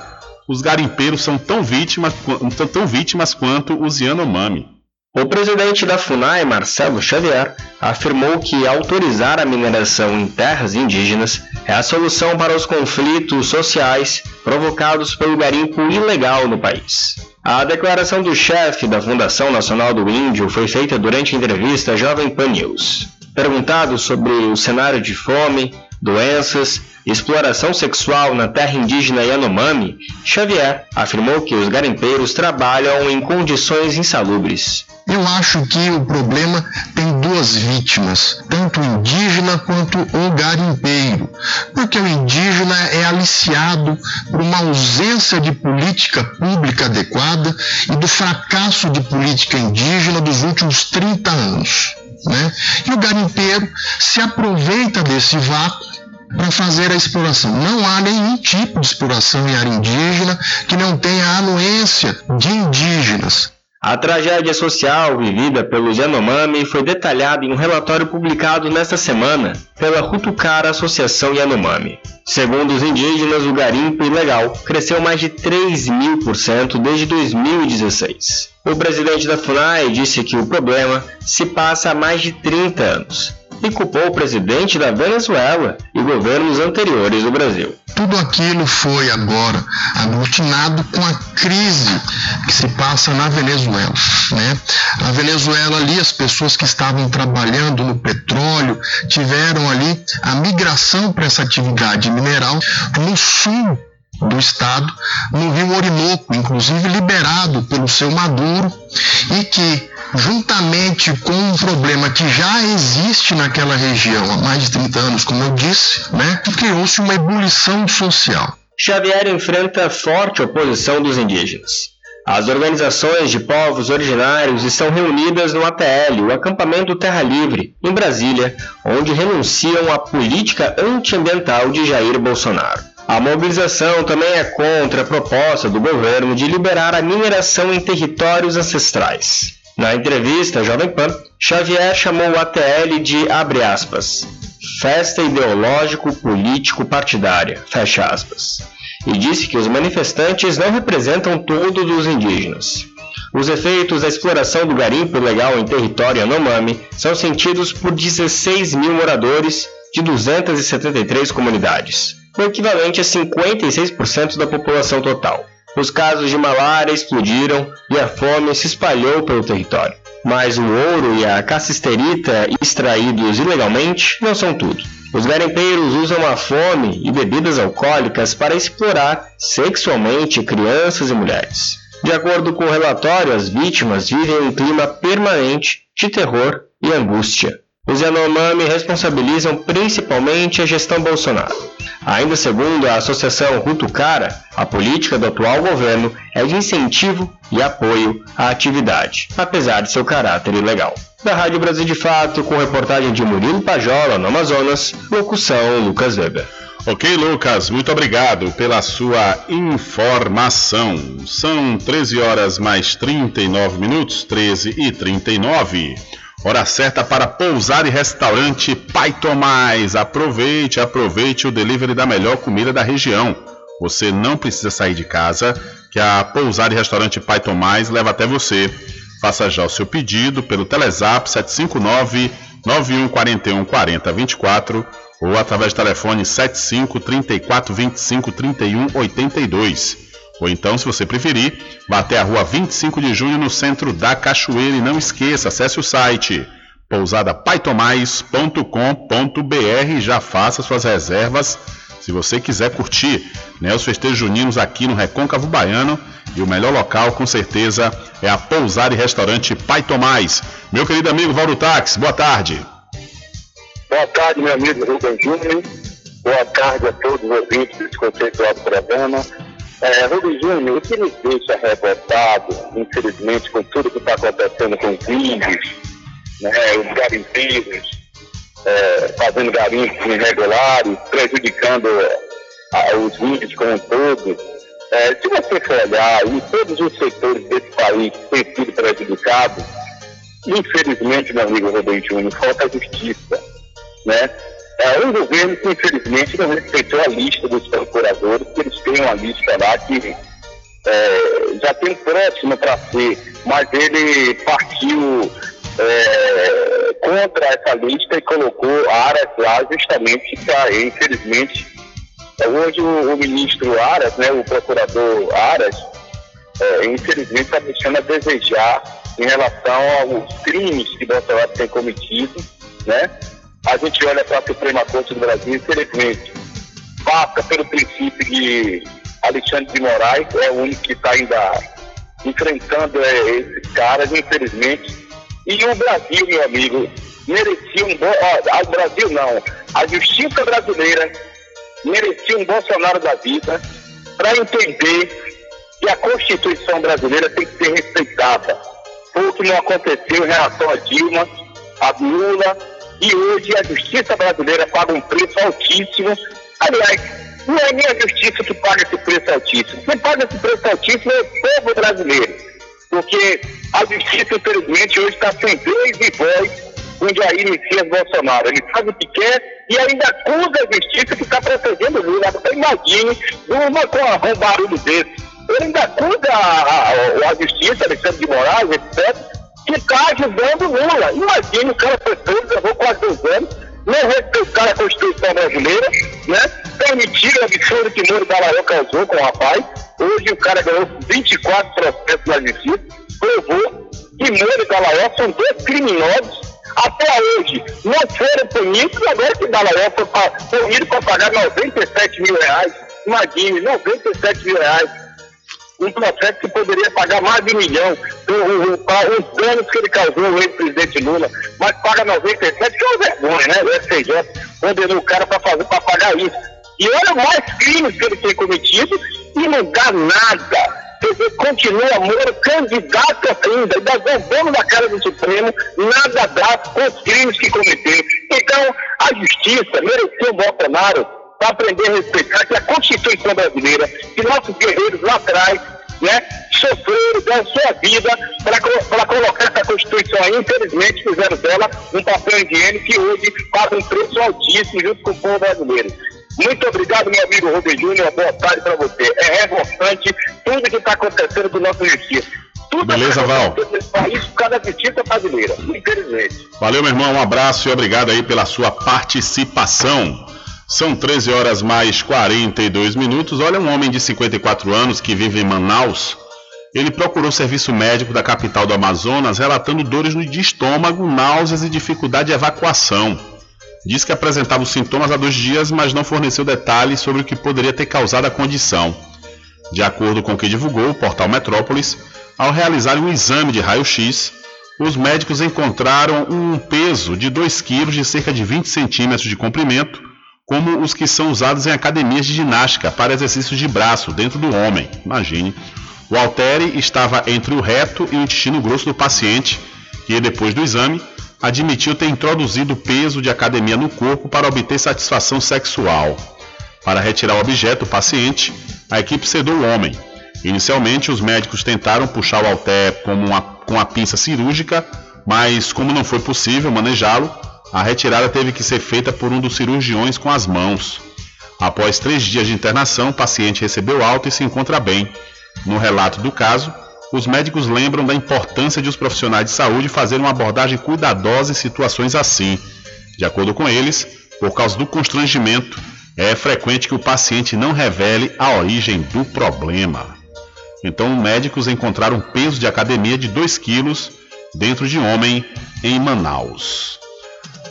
os garimpeiros são tão vítimas, são tão vítimas quanto os Yanomami. O presidente da FUNAI, Marcelo Xavier, afirmou que autorizar a mineração em terras indígenas é a solução para os conflitos sociais provocados pelo garimpo ilegal no país. A declaração do chefe da Fundação Nacional do Índio foi feita durante entrevista à Jovem Pan News. Perguntado sobre o cenário de fome, doenças exploração sexual na terra indígena Yanomami, Xavier afirmou que os garimpeiros trabalham em condições insalubres. Eu acho que o problema tem duas vítimas, tanto o indígena quanto o garimpeiro, porque o indígena é aliciado por uma ausência de política pública adequada e do fracasso de política indígena dos últimos 30 anos. Né? E o garimpeiro se aproveita desse vácuo para fazer a exploração. Não há nenhum tipo de exploração em área indígena que não tenha a anuência de indígenas. A tragédia social vivida pelos Yanomami foi detalhada em um relatório publicado nesta semana pela Rutucara Associação Yanomami. Segundo os indígenas, o garimpo ilegal cresceu mais de 3 mil por cento desde 2016. O presidente da FUNAI disse que o problema se passa há mais de 30 anos e culpou o presidente da Venezuela e governos anteriores do Brasil. Tudo aquilo foi agora aglutinado com a crise que se passa na Venezuela. Né? A Venezuela ali, as pessoas que estavam trabalhando no petróleo tiveram ali a migração para essa atividade mineral no sul do estado, no rio Orinoco, inclusive liberado pelo seu Maduro, e que juntamente com um problema que já existe naquela região há mais de 30 anos, como eu disse, né, criou-se uma ebulição social. Xavier enfrenta forte oposição dos indígenas. As organizações de povos originários estão reunidas no ATL, o Acampamento Terra Livre, em Brasília, onde renunciam à política antiambiental de Jair Bolsonaro. A mobilização também é contra a proposta do governo de liberar a mineração em territórios ancestrais. Na entrevista Jovem Pan, Xavier chamou o ATL de, abre aspas, festa ideológico-político-partidária, fecha aspas, e disse que os manifestantes não representam todos os indígenas. Os efeitos da exploração do garimpo ilegal em território Yanomami são sentidos por 16 mil moradores de 273 comunidades, o equivalente a 56% da população total. Os casos de malária explodiram e a fome se espalhou pelo território. Mas o ouro e a cassisterita extraídos ilegalmente não são tudo. Os garimpeiros usam a fome e bebidas alcoólicas para explorar sexualmente crianças e mulheres. De acordo com o relatório, as vítimas vivem um clima permanente de terror e angústia. Os Yanomami responsabilizam principalmente a gestão Bolsonaro. Ainda segundo a Associação Rutucara, a política do atual governo é de incentivo e apoio à atividade, apesar de seu caráter ilegal. Da Rádio Brasil de Fato, com reportagem de Murilo Pajola, no Amazonas, locução Lucas Weber. Ok, Lucas, muito obrigado pela sua informação. São 13 horas mais 39 minutos, 13 e 39. Hora certa para pousar e restaurante Pai Tomás. Aproveite, aproveite o delivery da melhor comida da região. Você não precisa sair de casa, que a pousar e restaurante Pai Tomás leva até você. Faça já o seu pedido pelo Telezap 759 9141 4024 ou através do telefone 75 34 25 31 82. Ou então, se você preferir, vá até a rua 25 de junho no centro da Cachoeira e não esqueça, acesse o site pousadapaitomais.com.br e já faça suas reservas se você quiser curtir né, os festejos juninos aqui no Recôncavo Baiano. E o melhor local, com certeza, é a Pousada e Restaurante Pai Tomás. Meu querido amigo Valdo Táxi, boa tarde. Boa tarde, meu amigo Rubem Júnior. Boa tarde a todos os ouvintes desse conceituado programa. É, Rubem Júnior, o que nos deixa revoltado, infelizmente, com tudo que está acontecendo com os índios, né, os garimpeiros, é, fazendo garimpos irregulares, prejudicando a, os índios como um todo. É, se você for olhar, em todos os setores desse país têm sido prejudicados, infelizmente, meu amigo Rubem Júnior, falta justiça né? É um governo que, infelizmente, não respeitou a lista dos procuradores, que eles têm uma lista lá que é, já tem próximo para ser, mas ele partiu é, contra essa lista e colocou Aras lá justamente para, infelizmente, é, hoje o, o, ministro Aras, né, o procurador Aras, é, infelizmente está deixando a desejar em relação aos crimes que Bolsonaro tem cometido, né? A gente olha para a Suprema Corte do Brasil, infelizmente, passa pelo princípio de Alexandre de Moraes, é o único que está ainda enfrentando é, esses caras, infelizmente. E o Brasil, meu amigo, merecia um bom. Ó, o Brasil não, a justiça brasileira merecia um Bolsonaro da vida para entender que a Constituição brasileira tem que ser respeitada. Foi o que não aconteceu em relação a Dilma, a Lula e hoje a justiça brasileira paga um preço altíssimo. Aliás, não é nem a justiça que paga esse preço altíssimo. Quem paga esse preço altíssimo é o povo brasileiro. Porque a justiça, infelizmente, hoje está sem vez e voz com Jair Messias Bolsonaro. Ele faz o que quer e ainda acusa a justiça que está protegendo o Lula. Então, imagine uma com um barulho desse. Ele ainda acusa a, a, a justiça, Alexandre de Moraes, etc., está ajudando Lula. Imagina, o cara foi preso, levou quase dois anos, não respeitaram a Constituição brasileira, né? Permitiram o absurdo que Moro Balaio causou com o rapaz. Hoje o cara ganhou 24 processos na justiça, provou que Moro e Balaio são dois criminosos. Até hoje não foram punidos, agora que Balaio foi punido para pagar 97 mil reais. Imagine, 97 mil reais um processo que poderia pagar mais de um milhão por os danos que ele causou ao ex-presidente Lula, mas paga 97, que é uma vergonha, né? O STJ condenou o cara para pagar isso. E olha mais crimes que ele tem cometido e não dá nada. Dizer, continua Moro candidato ainda, ainda bombando na cara do Supremo, nada dá com os crimes que cometeu. Então, a justiça mereceu o Bolsonaro para aprender a respeitar que a Constituição brasileira, que nossos guerreiros lá atrás, né, sofreram, deram sua vida para colocar essa Constituição aí, infelizmente fizeram dela um papel higiênico que hoje paga um preço altíssimo junto com o povo brasileiro. Muito obrigado, meu amigo Rubem Júnior. Boa tarde para você. É revoltante tudo que está acontecendo com o nosso justiça. Tudo Beleza, Val? País por causa da justiça brasileira, infelizmente. Valeu, meu irmão. Um abraço e obrigado aí pela sua participação. São 13 horas mais 42 minutos. Olha, um homem de 54 anos que vive em Manaus. Ele procurou serviço médico da capital do Amazonas, relatando dores de estômago, náuseas e dificuldade de evacuação. Diz que apresentava os sintomas há dois dias, mas não forneceu detalhes sobre o que poderia ter causado a condição. De acordo com o que divulgou o portal Metrópolis, ao realizar um exame de raio-x, os médicos encontraram um peso de 2 kg de cerca de 20 centímetros de comprimento como os que são usados em academias de ginástica para exercícios de braço dentro do homem. Imagine. O haltere estava entre o reto e o intestino grosso do paciente, que depois do exame admitiu ter introduzido peso de academia no corpo para obter satisfação sexual. Para retirar o objeto, o paciente, a equipe sedou o homem. Inicialmente, os médicos tentaram puxar o halter como uma, com a pinça cirúrgica, mas como não foi possível manejá-lo, a retirada teve que ser feita por um dos cirurgiões com as mãos. Após três dias de internação, o paciente recebeu alta e se encontra bem. No relato do caso, os médicos lembram da importância de os profissionais de saúde fazerem uma abordagem cuidadosa em situações assim. De acordo com eles, por causa do constrangimento, é frequente que o paciente não revele a origem do problema. Então, médicos encontraram peso de academia de 2 quilos dentro de homem em Manaus.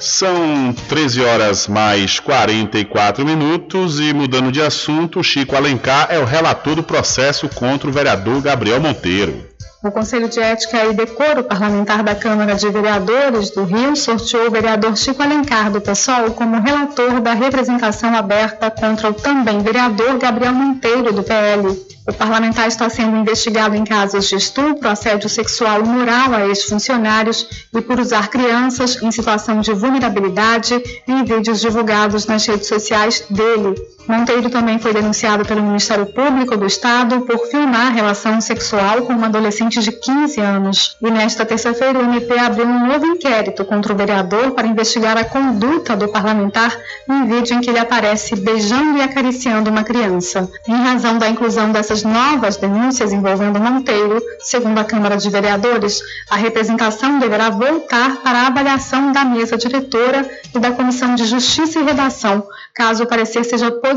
São 13 horas mais 44 minutos e mudando de assunto, Chico Alencar é o relator do processo contra o vereador Gabriel Monteiro. O Conselho de Ética e Decoro Parlamentar da Câmara de Vereadores do Rio sorteou o vereador Chico Alencar do PSOL como relator da representação aberta contra o também vereador Gabriel Monteiro do PL. O parlamentar está sendo investigado em casos de estupro, assédio sexual moral a ex-funcionários e por usar crianças em situação de vulnerabilidade em vídeos divulgados nas redes sociais dele. Monteiro também foi denunciado pelo Ministério Público do Estado por filmar relação sexual com uma adolescente de 15 anos. E nesta terça-feira, o MP abriu um novo inquérito contra o vereador para investigar a conduta do parlamentar em vídeo em que ele aparece beijando e acariciando uma criança. Em razão da inclusão dessas novas denúncias envolvendo Monteiro, segundo a Câmara de Vereadores, a representação deverá voltar para a avaliação da mesa diretora e da Comissão de Justiça e Redação. Caso o parecer seja positivo,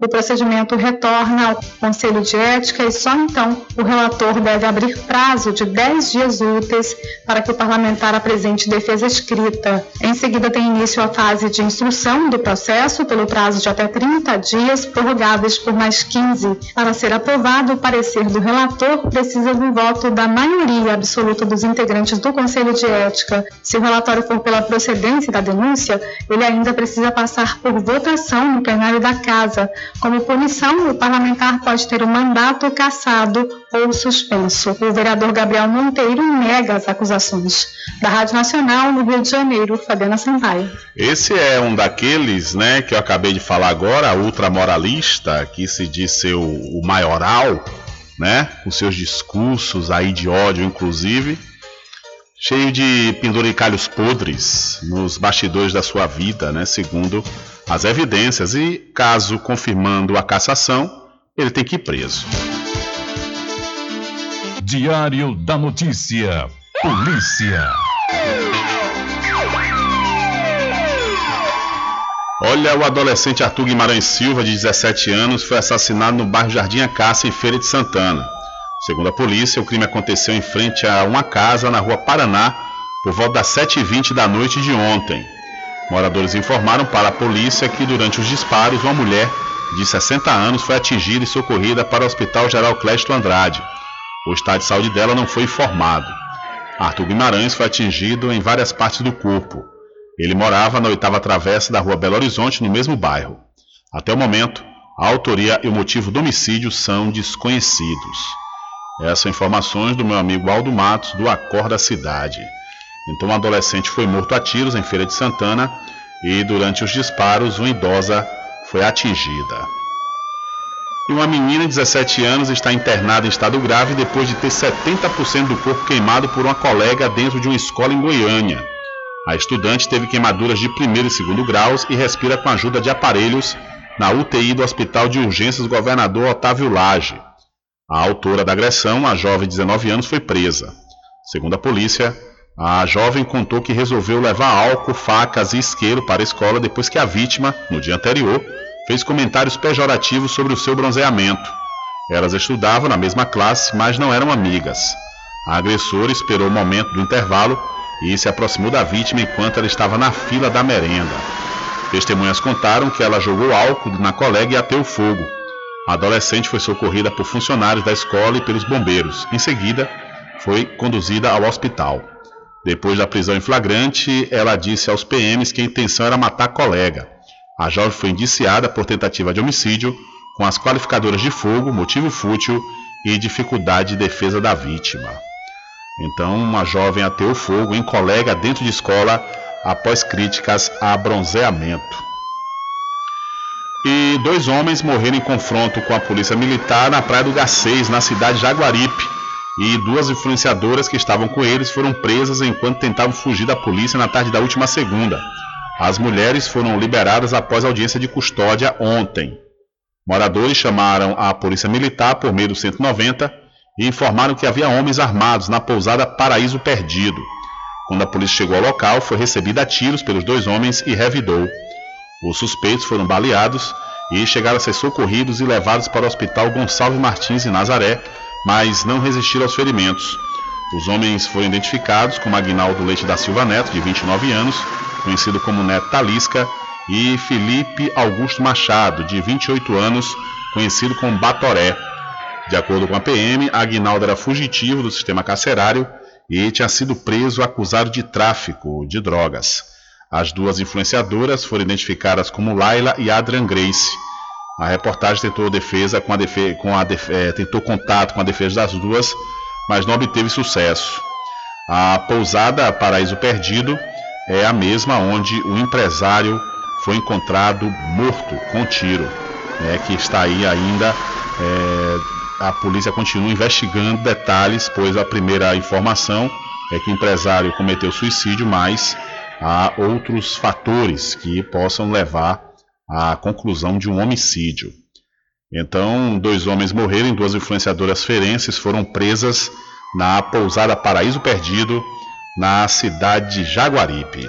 o procedimento retorna ao Conselho de Ética e só então o relator deve abrir prazo de 10 dias úteis para que o parlamentar apresente defesa escrita. Em seguida, tem início a fase de instrução do processo pelo prazo de até 30 dias, prorrogáveis por mais 15. Para ser aprovado, o parecer do relator precisa do voto da maioria absoluta dos integrantes do Conselho de Ética. Se o relatório for pela procedência da denúncia, ele ainda precisa passar por votação no plenário plenário da Casa. Como punição, o parlamentar pode ter o mandato cassado ou suspenso. O vereador Gabriel Monteiro nega as acusações. Da Rádio Nacional, no Rio de Janeiro, Fabiana Sampaio. Esse é um daqueles, né, que eu acabei de falar agora, ultramoralista, que se diz ser o, o maioral, né, com seus discursos aí de ódio, inclusive, cheio de penduricalhos podres nos bastidores da sua vida, né, segundo as evidências e, caso confirmando a cassação, ele tem que ir preso. Diário da Notícia. Polícia. Olha, o adolescente Arthur Guimarães Silva, de 17 anos, foi assassinado no bairro Jardim Acácia, em Feira de Santana. Segundo a polícia, o crime aconteceu em frente a uma casa na rua Paraná, por volta das 7h20 da noite de ontem. Moradores informaram para a polícia que durante os disparos uma mulher de 60 anos foi atingida e socorrida para o Hospital Geral Clésto Andrade. O estado de saúde dela não foi informado. Arthur Guimarães foi atingido em várias partes do corpo. Ele morava na oitava travessa da rua Belo Horizonte, no mesmo bairro. Até o momento, a autoria e o motivo do homicídio são desconhecidos. Essas são informações do meu amigo Aldo Matos, do Acorda Cidade. Então, um adolescente foi morto a tiros em Feira de Santana e, durante os disparos, uma idosa foi atingida. E uma menina de 17 anos está internada em estado grave depois de ter 70% do corpo queimado por uma colega dentro de uma escola em Goiânia. A estudante teve queimaduras de primeiro e segundo graus e respira com a ajuda de aparelhos na UTI do Hospital de Urgências Governador Otávio Lage. A autora da agressão, a jovem de 19 anos, foi presa. Segundo a polícia, a jovem contou que resolveu levar álcool, facas e isqueiro para a escola depois que a vítima, no dia anterior, fez comentários pejorativos sobre o seu bronzeamento. Elas estudavam na mesma classe, mas não eram amigas. A agressora esperou o momento do intervalo e se aproximou da vítima enquanto ela estava na fila da merenda. Testemunhas contaram que ela jogou álcool na colega e ateu fogo. A adolescente foi socorrida por funcionários da escola e pelos bombeiros. Em seguida, foi conduzida ao hospital. Depois da prisão em flagrante, ela disse aos PMs que a intenção era matar a colega. A jovem foi indiciada por tentativa de homicídio, com as qualificadoras de fogo, motivo fútil e dificuldade de defesa da vítima. Então, uma jovem ateu fogo em colega dentro de escola após críticas a bronzeamento. e dois homens morreram em confronto com a polícia militar na praia do Gacês, na cidade de Jaguaripe. E duas influenciadoras que estavam com eles foram presas enquanto tentavam fugir da polícia na tarde da última segunda. As mulheres foram liberadas após audiência de custódia ontem. Moradores chamaram a polícia militar por meio do 190 e informaram que havia homens armados na pousada Paraíso Perdido. Quando a polícia chegou ao local, foi recebida a tiros pelos dois homens e revidou. Os suspeitos foram baleados e chegaram a ser socorridos e levados para o Hospital Gonçalves Martins em Nazaré, mas não resistiram aos ferimentos. Os homens foram identificados como Agnaldo Leite da Silva Neto, de 29 anos, conhecido como Neto Talisca, e Felipe Augusto Machado, de 28 anos, conhecido como Batoré. De acordo com a PM, Agnaldo era fugitivo do sistema carcerário e tinha sido preso acusado de tráfico de drogas. As duas influenciadoras foram identificadas como Laila e Adrian Grace. A reportagem tentou defesa com a defesa, com a é, tentou contato com a defesa das duas, mas não obteve sucesso. A pousada Paraíso Perdido é a mesma onde o empresário foi encontrado morto com tiro, né, que está aí ainda. É, a polícia continua investigando detalhes, pois a primeira informação é que o empresário cometeu suicídio, mas há outros fatores que possam levar à conclusão de um homicídio. Então, dois homens morreram, duas influenciadoras ferenses foram presas na pousada Paraíso Perdido, na cidade de Jaguaripe.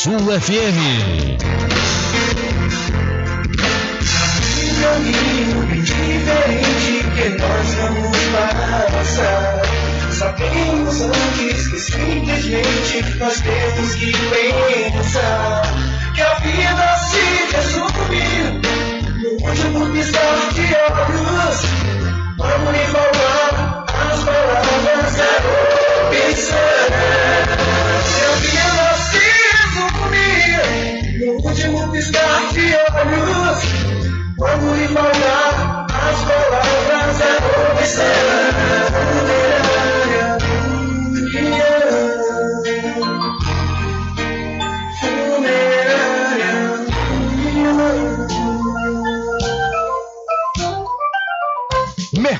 FM. caminho bem diferente que nós vamos passar. Sabemos antes que simplesmente nós temos que pensar que a vida se resume no último piscar de olhos. Vamos lhe falar as palavras da opção. Piscar de olhos. Vamos lhe falar as palavras da opção.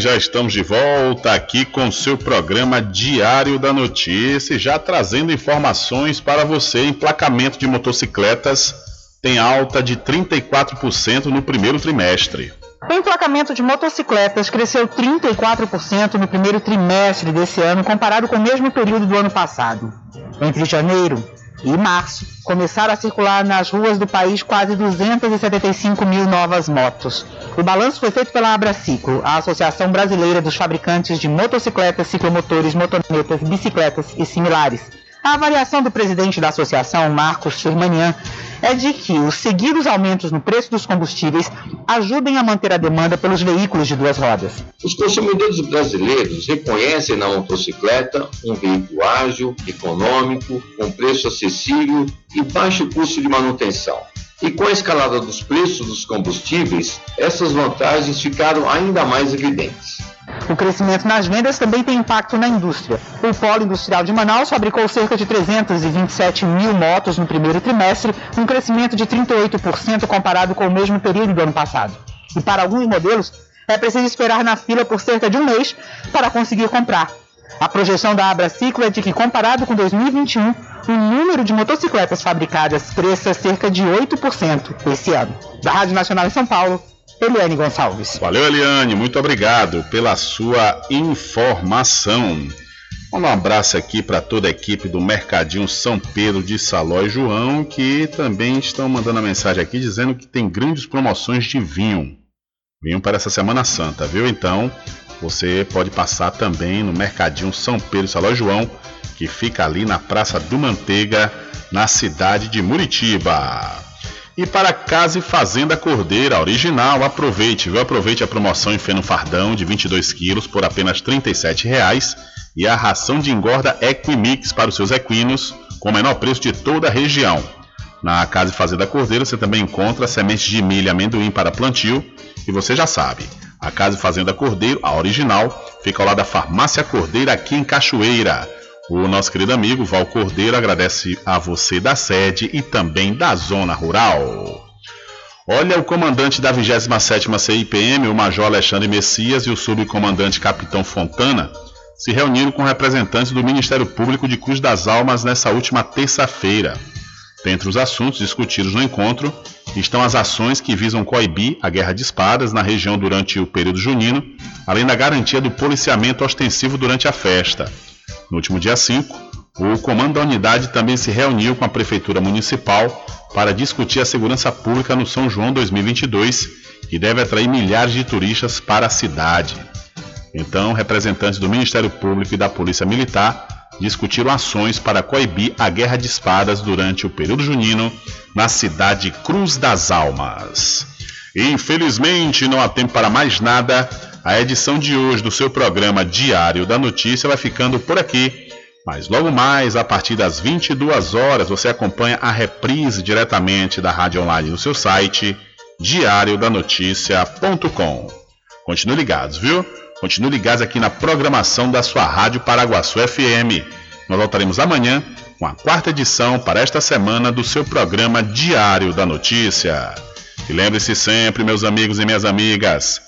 Já estamos de volta aqui com seu programa Diário da Notícia, já trazendo informações para você. Emplacamento de motocicletas tem alta de 34% no primeiro trimestre. O emplacamento de motocicletas cresceu 34% no primeiro trimestre desse ano, comparado com o mesmo período do ano passado. Entre janeiro e março, começaram a circular nas ruas do país quase 275 mil novas motos. O balanço foi feito pela Abraciclo, a Associação Brasileira dos Fabricantes de Motocicletas, Ciclomotores, Motonetas, Bicicletas e similares. A avaliação do presidente da associação, Marcos Firmanian, é de que os seguidos aumentos no preço dos combustíveis ajudem a manter a demanda pelos veículos de duas rodas. Os consumidores brasileiros reconhecem na motocicleta um veículo ágil, econômico, com preço acessível e baixo custo de manutenção. E com a escalada dos preços dos combustíveis, essas vantagens ficaram ainda mais evidentes. O crescimento nas vendas também tem impacto na indústria. O Polo Industrial de Manaus fabricou cerca de 327 mil motos no primeiro trimestre, um crescimento de 38% comparado com o mesmo período do ano passado. E para alguns modelos, é preciso esperar na fila por cerca de um mês para conseguir comprar. A projeção da Abraciclo é de que, comparado com 2021, o número de motocicletas fabricadas cresça cerca de 8% esse ano. Da Rádio Nacional em São Paulo, Eliane Gonçalves. Valeu, Eliane, muito obrigado pela sua informação. Um abraço aqui para toda a equipe do Mercadinho São Pedro de Saló e João, que também estão mandando a mensagem aqui dizendo que tem grandes promoções de vinho. Vinho para essa Semana Santa, viu? Então, você pode passar também no Mercadinho São Pedro de Saló e João, que fica ali na Praça do Manteiga, na cidade de Muritiba. E para Casa e Fazenda Cordeira Original, aproveite, viu? Aproveite a promoção em feno fardão de 22 quilos por apenas R$ 37,00 e a ração de engorda Equimix para os seus equinos com o menor preço de toda a região. Na Casa e Fazenda Cordeira você também encontra sementes de milho e amendoim para plantio e você já sabe, a Casa e Fazenda Cordeiro, a original, fica ao lado da Farmácia Cordeiro aqui em Cachoeira. O nosso querido amigo Val Cordeiro agradece a você da sede e também da zona rural. Olha, o comandante da 27ª CIPM, o Major Alexandre Messias e o subcomandante Capitão Fontana se reuniram com representantes do Ministério Público de Cruz das Almas nessa última terça-feira. Dentre os assuntos discutidos no encontro estão as ações que visam coibir a guerra de espadas na região durante o período junino, além da garantia do policiamento ostensivo durante a festa. No último dia 5, o comando da unidade também se reuniu com a Prefeitura Municipal para discutir a segurança pública no São João 2022, que deve atrair milhares de turistas para a cidade. Então, representantes do Ministério Público e da Polícia Militar discutiram ações para coibir a guerra de espadas durante o período junino na cidade Cruz das Almas. Infelizmente, não há tempo para mais nada. A edição de hoje do seu programa Diário da Notícia vai ficando por aqui. Mas logo mais, a partir das 22 horas, você acompanha a reprise diretamente da rádio online no seu site diariodanoticia.com. Continue ligados, viu? Continue ligados aqui na programação da sua Rádio Paraguaçu FM. Nós voltaremos amanhã com a quarta edição para esta semana do seu programa Diário da Notícia. E lembre-se sempre, meus amigos e minhas amigas,